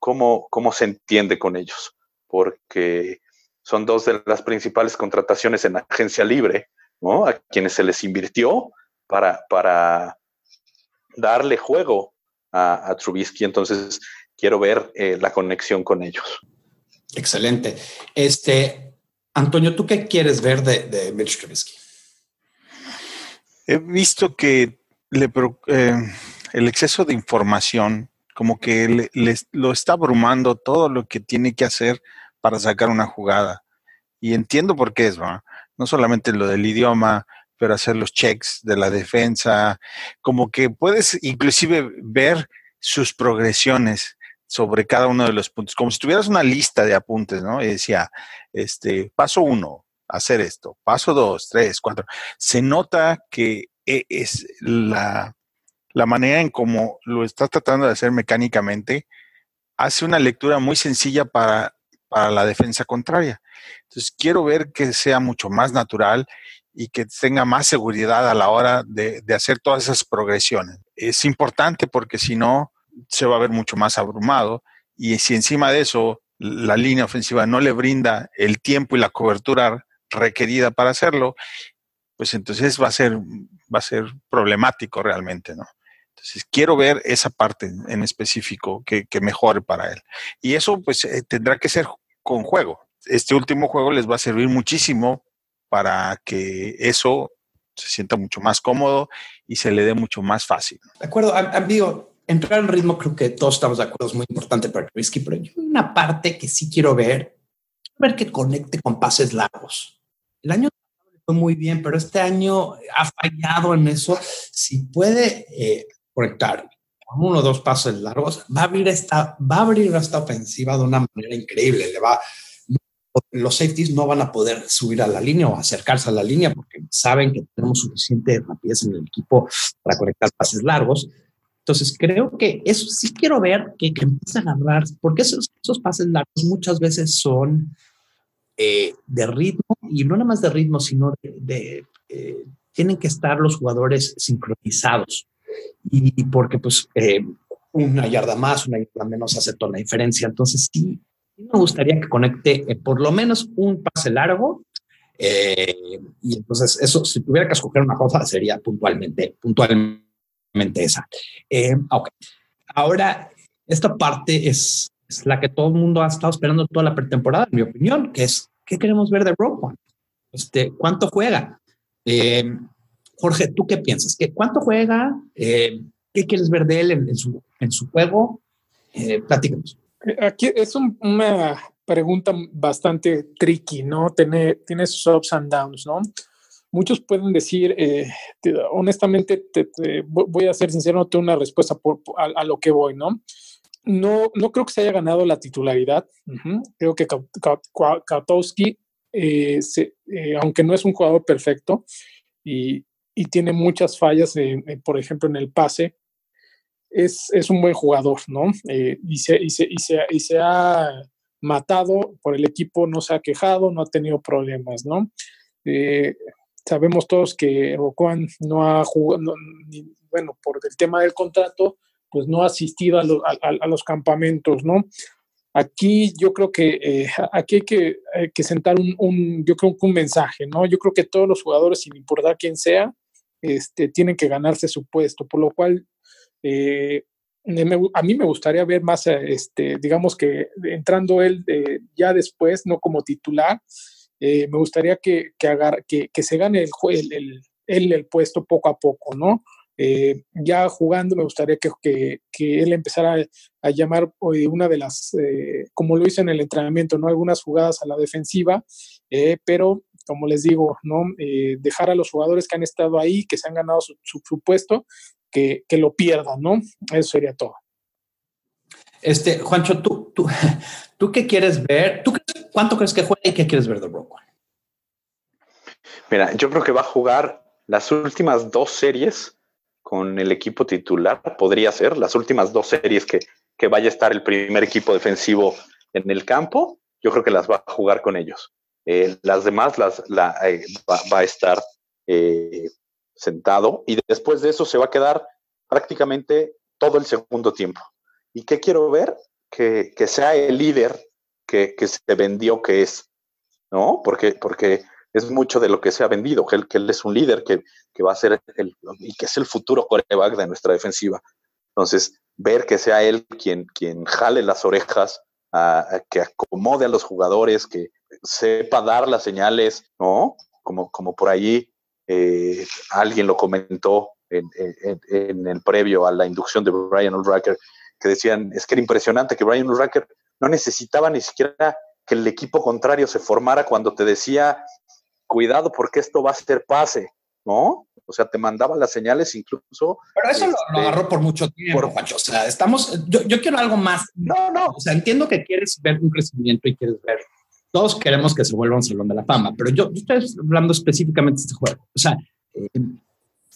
cómo, cómo se entiende con ellos, porque son dos de las principales contrataciones en agencia libre, ¿no? A quienes se les invirtió para, para darle juego a, Trubisky. Entonces, quiero ver eh, la conexión con ellos. Excelente. Este, Antonio, ¿tú qué quieres ver de, de Mitch Trubisky? He visto que le, eh, el exceso de información como que le, lo está abrumando todo lo que tiene que hacer para sacar una jugada. Y entiendo por qué es, ¿no? No solamente lo del idioma, pero hacer los checks de la defensa, como que puedes inclusive ver sus progresiones sobre cada uno de los puntos, como si tuvieras una lista de apuntes, ¿no? Y decía, este, paso uno, hacer esto, paso dos, tres, cuatro. Se nota que e, es la, la manera en cómo lo está tratando de hacer mecánicamente, hace una lectura muy sencilla para, para la defensa contraria. Entonces, quiero ver que sea mucho más natural y que tenga más seguridad a la hora de, hacer todas esas progresiones. Es importante porque si no, se va a ver mucho más abrumado y si encima de eso la línea ofensiva no le brinda el tiempo y la cobertura requerida para hacerlo, pues entonces va a ser, va a ser problemático realmente, ¿no? Entonces, quiero ver esa parte en específico que, mejore para él. Y eso, pues, eh, tendrá que ser con juego. Este último juego les va a servir muchísimo para que eso se sienta mucho más cómodo y se le dé mucho más fácil. De acuerdo, amigo, entrar en ritmo creo que todos estamos de acuerdo, es muy importante para Trubisky, pero hay una parte que sí quiero ver, ver que conecte con pases largos. El año fue muy bien, pero este año ha fallado en eso. Si puede eh, conectar uno o dos pasos largos, va a abrir esta, va a abrir esta ofensiva de una manera increíble. Le va, los safeties no van a poder subir a la línea o acercarse a la línea porque saben que tenemos suficiente rapidez en el equipo para conectar pases largos. Entonces, creo que eso sí quiero ver que, que empiezan a agarrar, porque esos, esos pases largos muchas veces son eh, de ritmo y no nada más de ritmo, sino de, eh, tienen que estar los jugadores sincronizados y, porque pues eh, una yarda más, una yarda menos toda la diferencia. Entonces sí, me gustaría que conecte eh, por lo menos un pase largo. Eh, y entonces eso, si tuviera que escoger una cosa, sería puntualmente, puntualmente esa. ok. Ahora, esta parte es, es, la que todo el mundo ha estado esperando toda la pretemporada, en mi opinión, que es, ¿qué queremos ver de Roquan? Este, ¿Cuánto juega? Jorge, ¿tú qué piensas? ¿Qué, ¿Cuánto juega? Eh, ¿Qué quieres ver de él en, su, juego? Eh, platícanos. Aquí es una pregunta bastante tricky, ¿no? Tiene, sus ups and downs, ¿no? Muchos pueden decir, eh, honestamente, voy a ser sincero, no tengo una respuesta por, a, lo que voy, ¿no? No, no creo que se haya ganado la titularidad. Creo que Katowski, aunque no es un jugador perfecto, y, y tiene muchas fallas, por ejemplo, en el pase. Es, es un buen jugador, ¿no? Eh, y, se, y, se, y, se, y, se, ha matado por el equipo, no se ha quejado, no ha tenido problemas, ¿no? Eh, sabemos todos que Roquan no ha jugado, bueno, por el tema del contrato, pues no ha asistido a, a, los campamentos, ¿no? Aquí yo creo que eh, aquí hay que, hay que sentar un, un, yo creo que un mensaje, ¿no? Yo creo que todos los jugadores, sin importar quién sea, este, tienen que ganarse su puesto, por lo cual eh, a mí me gustaría ver más, eh, este, digamos que entrando él eh, ya después, no como titular, me gustaría que, que, que, se gane el, el, el, puesto poco a poco, ¿no? ya jugando me gustaría que, que él empezara a, llamar una de las, como lo hizo en el entrenamiento, ¿no? Algunas jugadas a la defensiva, pero como les digo, ¿no? Eh, dejar a los jugadores que han estado ahí, que se han ganado su, su, puesto, que, que, lo pierdan, ¿no? Eso sería todo. Este, Juancho, ¿tú, tú, tú qué quieres ver? ¿Tú cuánto crees que juega y qué quieres ver de Brock Mira, yo creo que va a jugar las últimas dos series con el equipo titular, podría ser, las últimas dos series que, que vaya a estar el primer equipo defensivo en el campo, yo creo que las va a jugar con ellos. Eh, las demás las, la, eh, va, a estar eh, sentado y después de eso se va a quedar prácticamente todo el segundo tiempo. ¿Y qué quiero ver? que, que sea el líder que, que, se vendió que es, ¿no? Porque, porque es mucho de lo que se ha vendido, que él, que él es un líder que, que va a ser el, y que es el futuro coreback de nuestra defensiva. Entonces, ver que sea él quien, quien jale las orejas, que acomode a los jugadores, que sepa dar las señales, ¿no? Como, como por ahí eh, alguien lo comentó en, en, en, el previo a la inducción de Brian Ulracker, que decían, es que era impresionante que Brian Ulracker no necesitaba ni siquiera que el equipo contrario se formara cuando te decía, cuidado porque esto va a ser pase, ¿no? O sea, te mandaba las señales incluso. Pero eso este, lo, lo, agarró por mucho tiempo, por, Juancho. O sea, estamos, yo, yo, quiero algo más. No, no. O sea, entiendo que quieres ver un crecimiento y quieres ver. Todos queremos que se vuelva un salón de la fama, pero yo, yo estoy hablando específicamente de este juego. O sea, eh,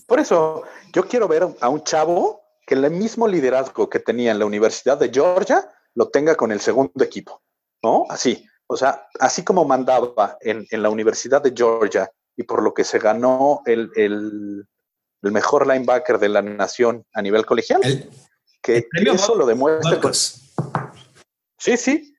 por eso yo quiero ver a un chavo que el mismo liderazgo que tenía en la Universidad de Georgia lo tenga con el segundo equipo, ¿no? Así. O sea, así como mandaba en, en la Universidad de Georgia y por lo que se ganó el, el, el mejor linebacker de la nación a nivel colegial, el, que, eso lo demuestre. Con, sí, sí,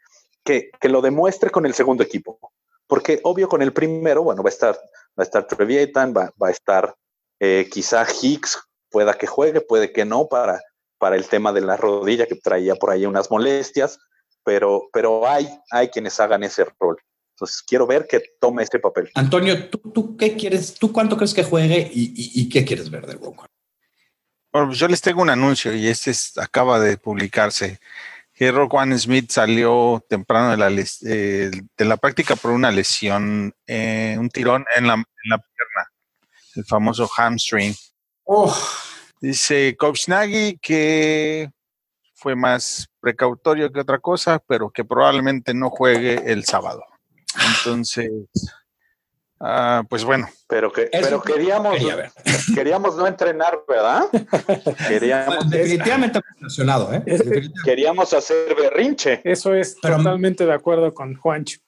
que, que, lo demuestre con el segundo equipo. Porque obvio con el primero, bueno, va a estar, va a estar Trevietan, va, va a estar eh, quizá Hicks, pueda que juegue, puede que no, para, para el tema de la rodilla que traía por ahí unas molestias, pero, pero hay, hay quienes hagan ese rol. Entonces quiero ver que tome este papel. Antonio, ¿tú, tú qué quieres? ¿Tú cuánto crees que juegue y, y, y qué quieres ver de Roquan? Bueno, pues yo les tengo un anuncio y este es, acaba de publicarse. Que Roquan Smith salió temprano de la, eh, de la práctica por una lesión, eh, un tirón en la, en la, pierna, el famoso hamstring. Oh. Dice Coach Nagy que fue más precautorio que otra cosa, pero que probablemente no juegue el sábado. Entonces, uh, pues bueno. Pero, que, pero queríamos, quería queríamos no entrenar, ¿verdad? Queríamos, Definitivamente emocionado, ¿eh? Queríamos hacer berrinche. Eso es pero, totalmente de acuerdo con Juancho.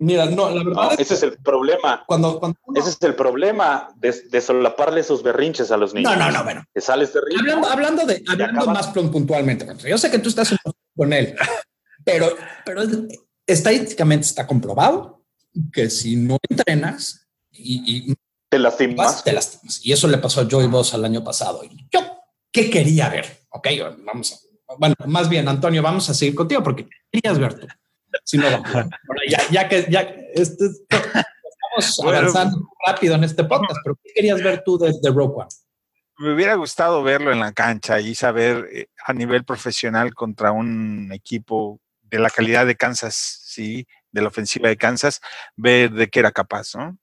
Mira, no, la verdad. No, es ese es el problema. Cuando, cuando uno... Ese es el problema de, de, solaparle sus berrinches a los niños. No, no, no, bueno. Que sales de ritmo, Hablando, hablando, de, hablando más puntualmente, yo sé que tú estás con él, pero, pero estadísticamente está comprobado que si no entrenas y, y te lastimas. Vas, te lastimas. Y eso le pasó a Joey Boss el año pasado. Y yo, ¿qué quería ver? Ok, vamos a, bueno, más bien, Antonio, vamos a seguir contigo porque ¿qué querías ver tú? Si no, bueno, ya, ya, que ya este, estamos bueno, avanzando rápido en este podcast, pero ¿qué querías ver tú de, de Rogue One? Me hubiera gustado verlo en la cancha y saber eh, a nivel profesional contra un equipo de la calidad de Kansas, sí, de la ofensiva de Kansas, ver de qué era capaz, ¿no?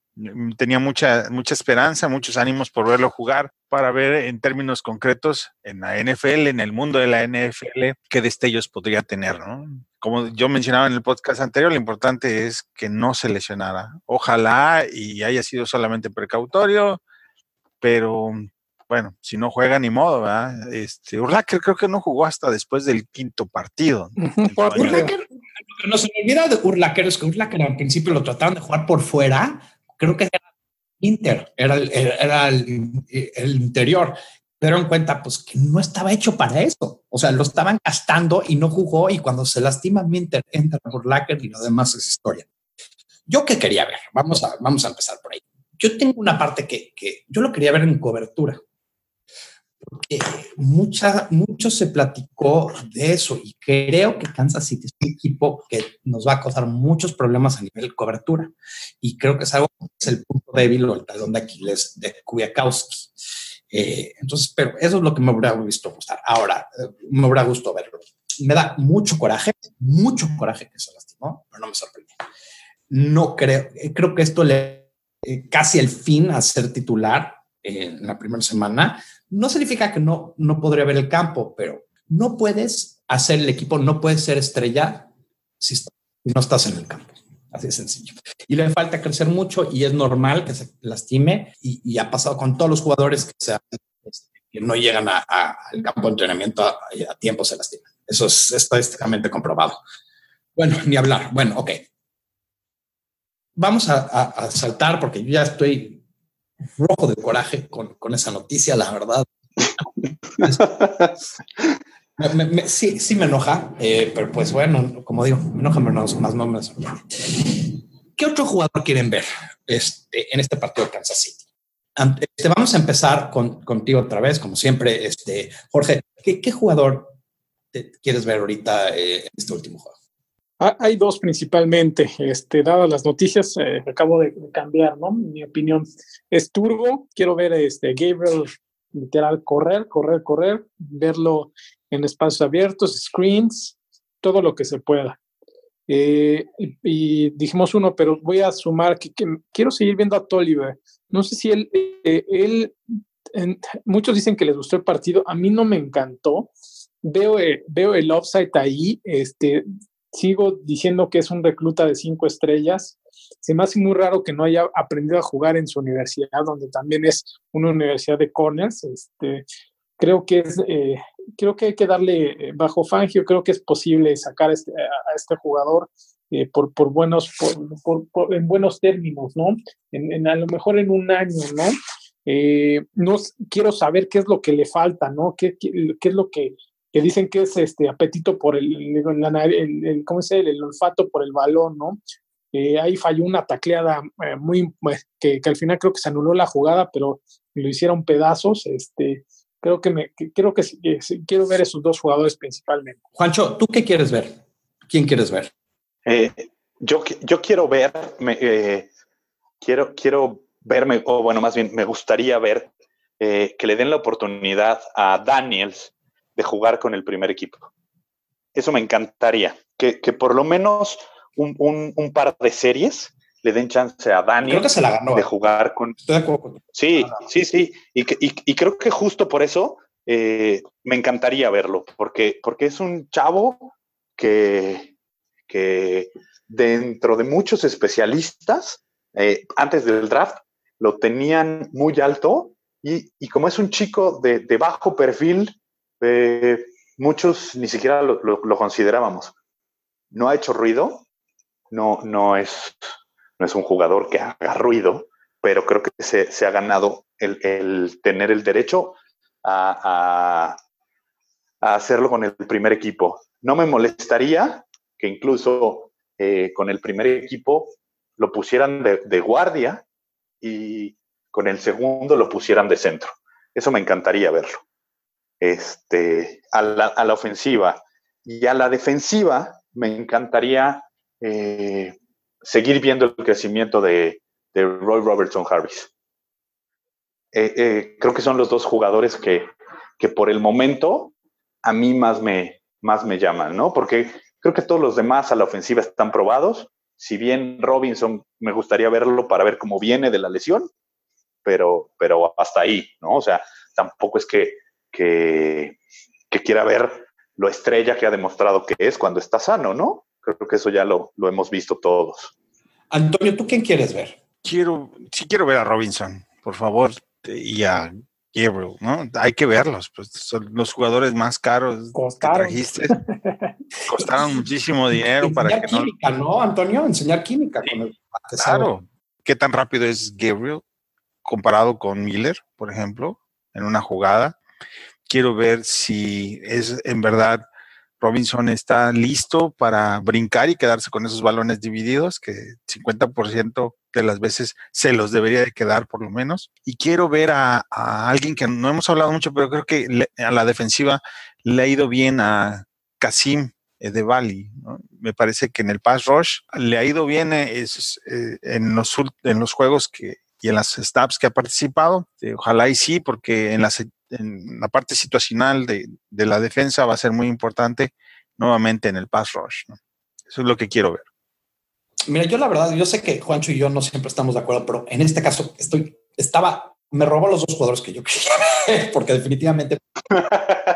Tenía mucha, mucha esperanza, muchos ánimos por verlo jugar, para ver en términos concretos en la NFL, en el mundo de la NFL, qué destellos podría tener, ¿no? Como yo mencionaba en el podcast anterior, lo importante es que no se lesionara. Ojalá y haya sido solamente precautorio, pero bueno, si no juega ni modo, ¿verdad? Este, Urlacher creo que no jugó hasta después del quinto partido. Urlacher, que no se me olvida de Urlacher es que Urlacher al principio lo trataron de jugar por fuera, creo que era Inter, era el, era el, el interior. Pero en cuenta, pues que no estaba hecho para eso. O sea, lo estaban gastando y no jugó. Y cuando se lastima Minter, entra por y lo demás es historia. Yo qué quería ver, vamos a, vamos a empezar por ahí. Yo tengo una parte que, que yo lo quería ver en cobertura porque mucha, mucho se platicó de eso y creo que Kansas City es un equipo que nos va a causar muchos problemas a nivel cobertura y creo que es algo que es el punto débil o el talón de Aquiles de Kubiakowski. Eh, entonces, pero eso es lo que me hubiera visto gustar. Ahora, eh, me hubiera gustado verlo. Me da mucho coraje, mucho coraje que se lastimó, pero no me sorprende. No creo, creo que esto le eh, casi el fin a ser titular en la primera semana no significa que no, no podría ver el campo, pero no puedes hacer el equipo, no puedes ser estrella si no estás en el campo. Así de sencillo. Y le falta crecer mucho y es normal que se lastime y, ha pasado con todos los jugadores que, que no llegan al campo de entrenamiento a, a, tiempo se lastiman. Eso es estadísticamente comprobado. Bueno, ni hablar. Bueno, ok. Vamos a saltar porque yo ya estoy rojo de coraje con, con esa noticia, la verdad. sí, sí me enoja, eh, pero pues bueno, como digo, me enoja menos, más no me ¿Qué otro jugador quieren ver este, en este partido de Kansas City? Este, vamos a empezar con, contigo otra vez, como siempre. Este, Jorge, ¿qué, jugador quieres ver ahorita eh, en este último juego? Ah, hay dos principalmente, este, dadas las noticias, eh, acabo de, cambiar, ¿no? Mi opinión es turbo, quiero ver este Gabriel literal correr, correr, correr, verlo en espacios abiertos, screens, todo lo que se pueda. Eh, y, dijimos uno, pero voy a sumar que, quiero seguir viendo a Tolliver. No sé si él, eh, él muchos dicen que les gustó el partido, a mí no me encantó. Veo, veo el offside ahí, este, sigo diciendo que es un recluta de cinco estrellas. Se me hace muy raro que no haya aprendido a jugar en su universidad, donde también es una universidad de corners. Este, creo que es, eh, creo que hay que darle eh, bajo Fangio, creo que es posible sacar este, a este jugador eh, por, por, buenos, por, en buenos términos, ¿no? En, a lo mejor en un año, ¿no? no quiero saber qué es lo que le falta, ¿no? ¿Qué, qué, qué es lo que que dicen que es este apetito por el, el, ¿cómo el, olfato por el balón, ¿no? Eh, ahí falló una tacleada eh, muy, pues, que, que, al final creo que se anuló la jugada, pero lo hicieron pedazos, este, creo que me, creo que, quiero ver esos dos jugadores principalmente. Juancho, ¿tú qué quieres ver? ¿Quién quieres ver? Eh, yo, yo quiero ver, quiero, quiero verme, o bueno, más bien me gustaría ver que le den la oportunidad a Daniels de jugar con el primer equipo. Eso me encantaría, que, por lo menos un, par de series le den chance a Daniel de jugar con... Sí, sí, sí. Y, creo que justo por eso eh, me encantaría verlo, porque, porque es un chavo que, que dentro de muchos especialistas, eh, antes del draft, lo tenían muy alto y, como es un chico de, de bajo perfil, eh, muchos ni siquiera lo, considerábamos. No ha hecho ruido, no, no, es, no es un jugador que haga ruido, pero creo que se, ha ganado el, tener el derecho a, hacerlo con el primer equipo. No me molestaría que incluso eh, con el primer equipo lo pusieran de, guardia y con el segundo lo pusieran de centro. Eso me encantaría verlo este, a, la, ofensiva. Y a la defensiva me encantaría eh, seguir viendo el crecimiento de, Roy Robertson Harris. Eh, eh, creo que son los dos jugadores que, que, por el momento a mí más me, más me llaman, ¿no? Porque creo que todos los demás a la ofensiva están probados. Si bien Robinson me gustaría verlo para ver cómo viene de la lesión, pero, pero hasta ahí, ¿no? O sea, tampoco es que que, quiera ver lo estrella que ha demostrado que es cuando está sano, ¿no? Creo que eso ya lo, hemos visto todos. Antonio, ¿tú quién quieres ver? Quiero, sí quiero ver a Robinson, por favor, y a Gabriel, ¿no? Hay que verlos, pues son los jugadores más caros Costaron. que trajiste. Costaron muchísimo dinero para que química, no... Antonio? Enseñar química con el Claro. ¿Qué tan rápido es Gabriel comparado con Miller, por ejemplo, en una jugada? Quiero ver si es en verdad Robinson está listo para brincar y quedarse con esos balones divididos, que 50% de las veces se los debería de quedar por lo menos. Y quiero ver a, alguien que no hemos hablado mucho, pero creo que a la defensiva le ha ido bien a Kasim de Bali. Me parece que en el pass rush le ha ido bien eh, es, eh, en, los, en los juegos que, y en las stabs que ha participado. ojalá y sí, porque en las en la parte situacional de, de, la defensa va a ser muy importante nuevamente en el pass rush. Eso es lo que quiero ver. Mira, yo la verdad, yo sé que Juancho y yo no siempre estamos de acuerdo, pero en este caso estoy, estaba, me robó los dos jugadores que yo quería porque definitivamente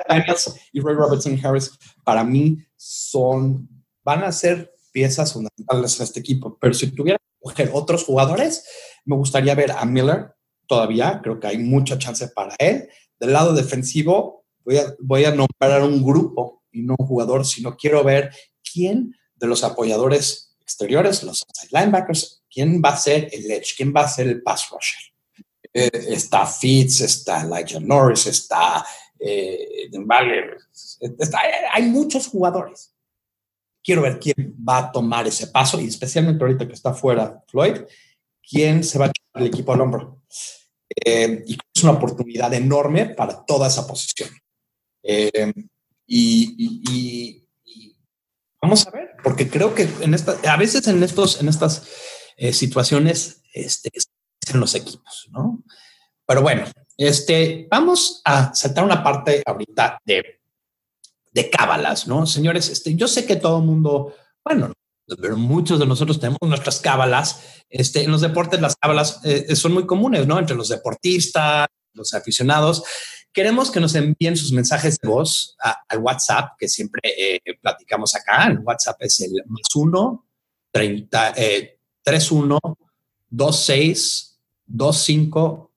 Daniels y Ray Robertson Harris para mí son, van a ser piezas fundamentales en este equipo, pero si tuviera que coger otros jugadores, me gustaría ver a Miller todavía, creo que hay mucha chance para él, del lado defensivo, voy a, voy nombrar un grupo y no un jugador, sino quiero ver quién de los apoyadores exteriores, los linebackers, quién va a ser el edge, quién va a ser el pass rusher. Eh, está Fitz, está Elijah Norris, está eh, hay muchos jugadores. Quiero ver quién va a tomar ese paso y especialmente ahorita que está fuera Floyd, quién se va a echar el equipo al hombro. Eh, y es una oportunidad enorme para toda esa posición. Eh, y, vamos a ver, porque creo que en esta, a veces en, estos, en estas eh, situaciones este, en los equipos, ¿no? Pero bueno, este, vamos a saltar una parte ahorita de, de cábalas, ¿no? Señores, este, yo sé que todo el mundo, bueno, pero muchos de nosotros tenemos nuestras cábalas. Este, en los deportes las cábalas eh, son muy comunes, ¿no? Entre los deportistas, los aficionados. Queremos que nos envíen sus mensajes de voz al WhatsApp, que siempre eh, platicamos acá. El WhatsApp es el más uno, 30, eh, 31 26 25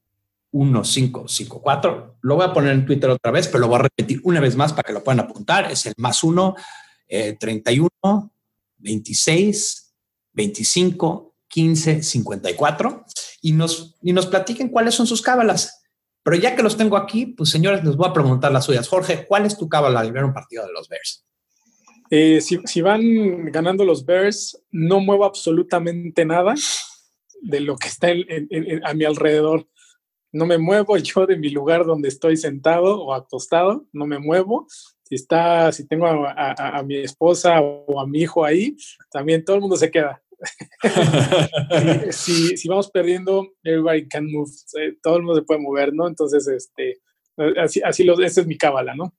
1554. Lo voy a poner en Twitter otra vez, pero lo voy a repetir una vez más para que lo puedan apuntar. Es el más uno, eh, 31 26 25 15 54 y nos, y nos platiquen cuáles son sus cábalas. Pero ya que los tengo aquí, pues señores, les voy a preguntar las suyas. Jorge, ¿cuál es tu cábala al ver un partido de los Bears? Eh, si, si, van ganando los Bears, no muevo absolutamente nada de lo que está a mi alrededor. No me muevo yo de mi lugar donde estoy sentado o acostado, no me muevo. Si está, si tengo a, a, a mi esposa o a mi hijo ahí, también todo el mundo se queda. si, si, vamos perdiendo, everybody can move, todo el mundo se puede mover, ¿no? Entonces, este, así, así lo, esa es mi cábala, ¿no?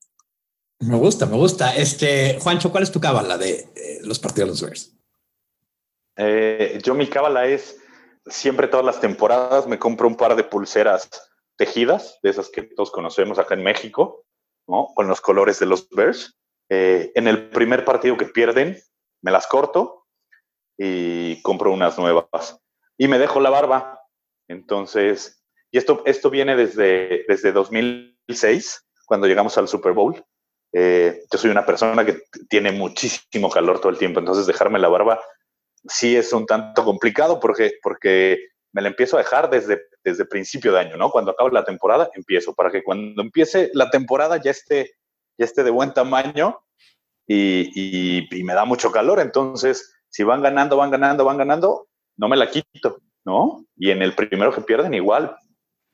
Me gusta, me gusta. Este, Juancho, ¿cuál es tu cábala de eh, los partidos de los Bears? Eh, yo mi cábala es siempre todas las temporadas me compro un par de pulseras tejidas, de esas que todos conocemos acá en México, Con los colores de los Bears. Eh, en el primer partido que pierden, me las corto y compro unas nuevas. Y me dejo la barba. Entonces, y esto, esto viene desde, desde 2006, cuando llegamos al Super Bowl. Eh, yo soy una persona que tiene muchísimo calor todo el tiempo, entonces dejarme la barba sí es un tanto complicado porque, porque me la empiezo a dejar desde, desde principio de año, ¿no? Cuando acabe la temporada, empiezo, para que cuando empiece la temporada ya esté, ya esté de buen tamaño y, y, y me da mucho calor. Entonces, si van ganando, van ganando, van ganando, no me la quito, ¿no? Y en el primero que pierden, igual,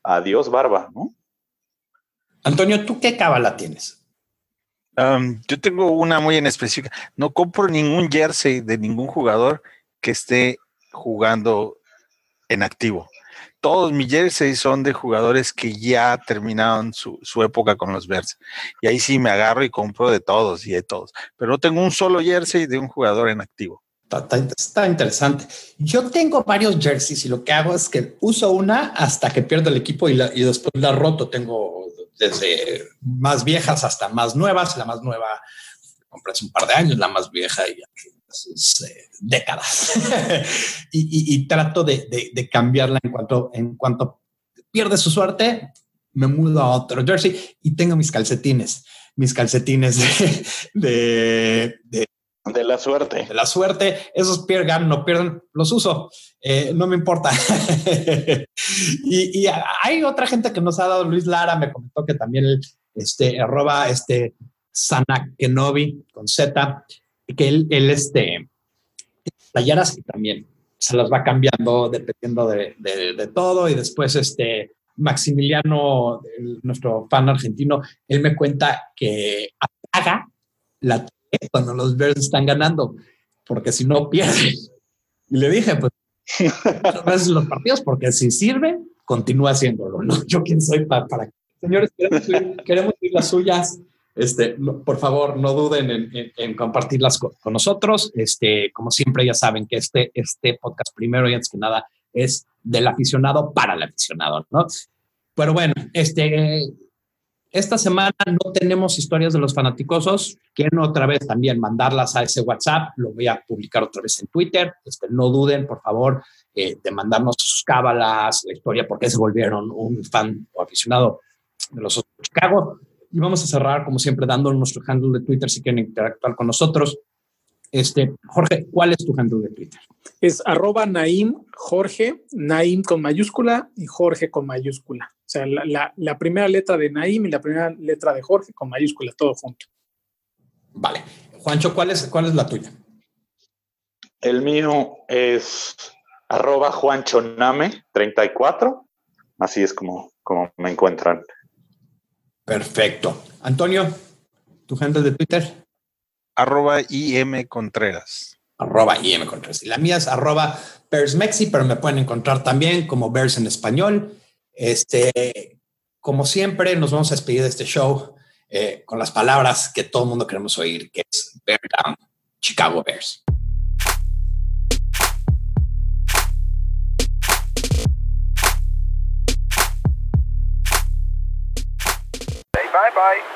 adiós barba, ¿no? Antonio, ¿tú qué cábala tienes? Um, yo tengo una muy en específica. No compro ningún jersey de ningún jugador que esté jugando en activo. Todos mis jerseys son de jugadores que ya terminaron su, su, época con los Bears. Y ahí sí me agarro y compro de todos y de todos. Pero no tengo un solo jersey de un jugador en activo. Está, interesante. Yo tengo varios jerseys y lo que hago es que uso una hasta que pierdo el equipo y, después la roto. Tengo desde más viejas hasta más nuevas. La más nueva compré hace un par de años, la más vieja y décadas. y, y, y, trato de, de, de, cambiarla en cuanto, en cuanto pierde su suerte, me mudo a otro jersey y tengo mis calcetines, mis calcetines de, de, la suerte. De la suerte. Esos pierdan, no pierden, los uso. Eh, no me importa. y, y, hay otra gente que nos ha dado, Luis Lara me comentó que también este, arroba este, Sana Kenobi con Z, que él, él este, playeras y también se las va cambiando dependiendo de, de, de todo y después este Maximiliano, el, nuestro fan argentino, él me cuenta que apaga la cuando los Bears están ganando, porque si no pierde. Y le dije, pues, veces los partidos, porque si sirve, continúa haciéndolo. ¿no? Yo quién soy para, para... Señores, queremos queremos ir las suyas. Este, por favor, no duden en, compartirlas con, nosotros. Este, como siempre, ya saben que este, este podcast, primero y antes que nada, es del aficionado para el aficionado, ¿no? Pero bueno, este, esta semana no tenemos historias de los fanaticosos. Quiero otra vez también mandarlas a ese WhatsApp. Lo voy a publicar otra vez en Twitter. Este, no duden, por favor, eh, de mandarnos sus cábalas, la historia, por qué se volvieron un fan o aficionado de los Chicago. Y vamos a cerrar, como siempre, dando nuestro handle de Twitter si quieren interactuar con nosotros. Este, Jorge, ¿cuál es tu handle de Twitter? Es arroba Naim Jorge, Naim con mayúscula y Jorge con mayúscula. O sea, la, la, primera letra de Naim y la primera letra de Jorge con mayúscula, todo junto. Vale. Juancho, ¿cuál es, cuál es la tuya? El mío es arroba juanchoname34. Así es como, como me encuentran. Perfecto. Antonio, ¿tu handle de Twitter? Arroba IM Contreras. Arroba IM Contreras. Y la mía es arroba Bearsmexi, pero me pueden encontrar también como Bears en español. Este, como siempre, nos vamos a despedir de este show eh, con las palabras que todo el mundo queremos oír, que es Bear Down, Chicago Bears. Bye.